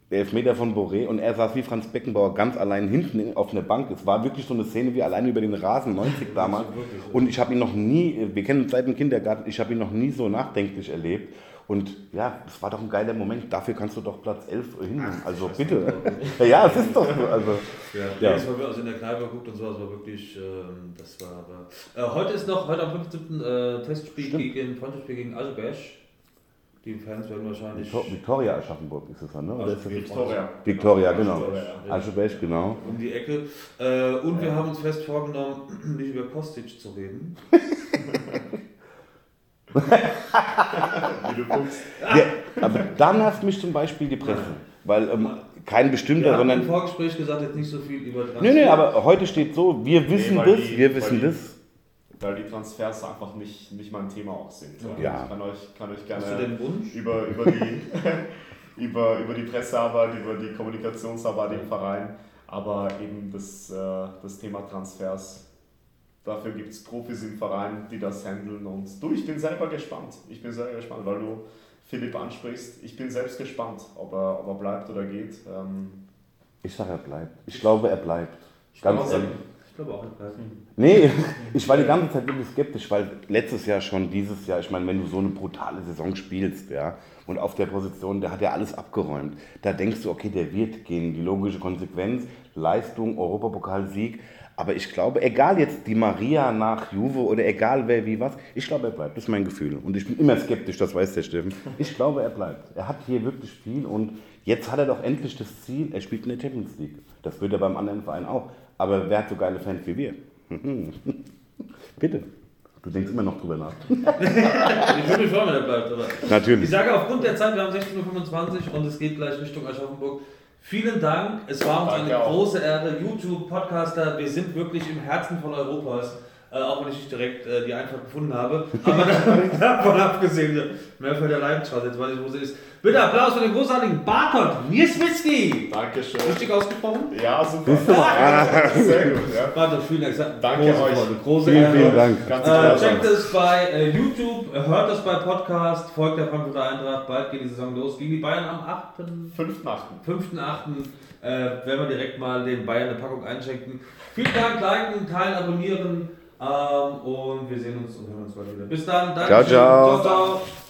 der Elfmeter von Boré und er saß wie Franz Beckenbauer ganz allein hinten auf einer Bank. Es war wirklich so eine Szene wie alleine über den Rasen, 90 damals. Und ich habe ihn noch nie, wir kennen uns seit dem Kindergarten, ich habe ihn noch nie so nachdenklich erlebt. Und ja, das war doch ein geiler Moment. Dafür kannst du doch Platz 11 hinnehmen. Also bitte. ja, es ist doch so. Also, ja, ja. Das haben wir also in der Kneipe geguckt und so. Das war wirklich, ähm, das war aber. Äh, heute ist noch, heute am 15. Äh, Testspiel Stimmt. gegen, Freundschaftsspiel gegen Azerbaisch. Die Fans werden wahrscheinlich. Victoria Aschaffenburg ist es dann, ne? Oder ist das Victoria. Victoria, genau. Azerbaisch, genau. Um die Ecke. Äh, und wir haben uns fest vorgenommen, nicht über Kostic zu reden. Guckst. Ja, aber dann hast mich zum Beispiel die Presse. Weil ähm, kein bestimmter, wir sondern. im Vorgespräch gesagt, jetzt nicht so viel über Transfer. Nee, nee, aber heute steht so, wir wissen nee, das, die, wir wissen das. Weil die Transfers einfach nicht, nicht mein Thema auch sind. Ja. Ich kann euch, kann euch gerne Hast du den Wunsch? Über, über, die, über, über die Pressearbeit, über die Kommunikationsarbeit im Verein, aber eben das, äh, das Thema Transfers Dafür gibt es Profis im Verein, die das handeln. Und du, ich bin selber gespannt. Ich bin sehr gespannt, weil du Philipp ansprichst. Ich bin selbst gespannt, ob er, ob er bleibt oder geht. Ähm ich sage, er bleibt. Ich glaube, er bleibt. Ich Ganz ehrlich. Ich glaube auch, er bleibt. Nee, ich war die ganze Zeit wirklich skeptisch, weil letztes Jahr schon, dieses Jahr, ich meine, wenn du so eine brutale Saison spielst, ja, und auf der Position, der hat ja alles abgeräumt. Da denkst du, okay, der wird gehen. Die logische Konsequenz, Leistung, Europapokalsieg. Aber ich glaube, egal jetzt die Maria nach Juve oder egal wer wie was, ich glaube, er bleibt. Das ist mein Gefühl. Und ich bin immer skeptisch, das weiß der Steffen. Ich glaube, er bleibt. Er hat hier wirklich viel und jetzt hat er doch endlich das Ziel, er spielt in der Champions League. Das wird er beim anderen Verein auch. Aber wer hat so geile Fans wie wir? Bitte. Du denkst immer noch drüber nach. ich würde mich freuen, wenn er bleibt. Aber Natürlich. Ich sage aufgrund der Zeit, wir haben 16.25 Uhr und es geht gleich Richtung Aschaffenburg. Vielen Dank. Es war uns Danke eine auch. große Ehre. YouTube, Podcaster, wir sind wirklich im Herzen von Europas. Äh, auch wenn ich nicht direkt äh, die Einfahrt gefunden habe. Aber davon abgesehen, mir fällt der Leidenschaft, jetzt weiß ich, wo sie ist. Bitte Applaus für den großartigen Bartot Nieswitzki! Dankeschön. Richtig ausgesprochen? Ja, super. Sehr gut, ja. Bartot, vielen Dank. Danke große euch. Freude, große Vielen, Ehre. vielen Dank. Ganz Äh, checkt es bei äh, YouTube, hört es bei Podcast, folgt der Frankfurter Eintracht, bald geht die Saison los. Gegen die Bayern am 8. Fünften, achten. 5.8. Äh, werden wir direkt mal den Bayern eine Packung einschenken. Vielen Dank, liken, teilen, abonnieren ähm, und wir sehen uns und hören uns bald wieder. Bis dann, danke. Ciao, ciao. ciao, ciao.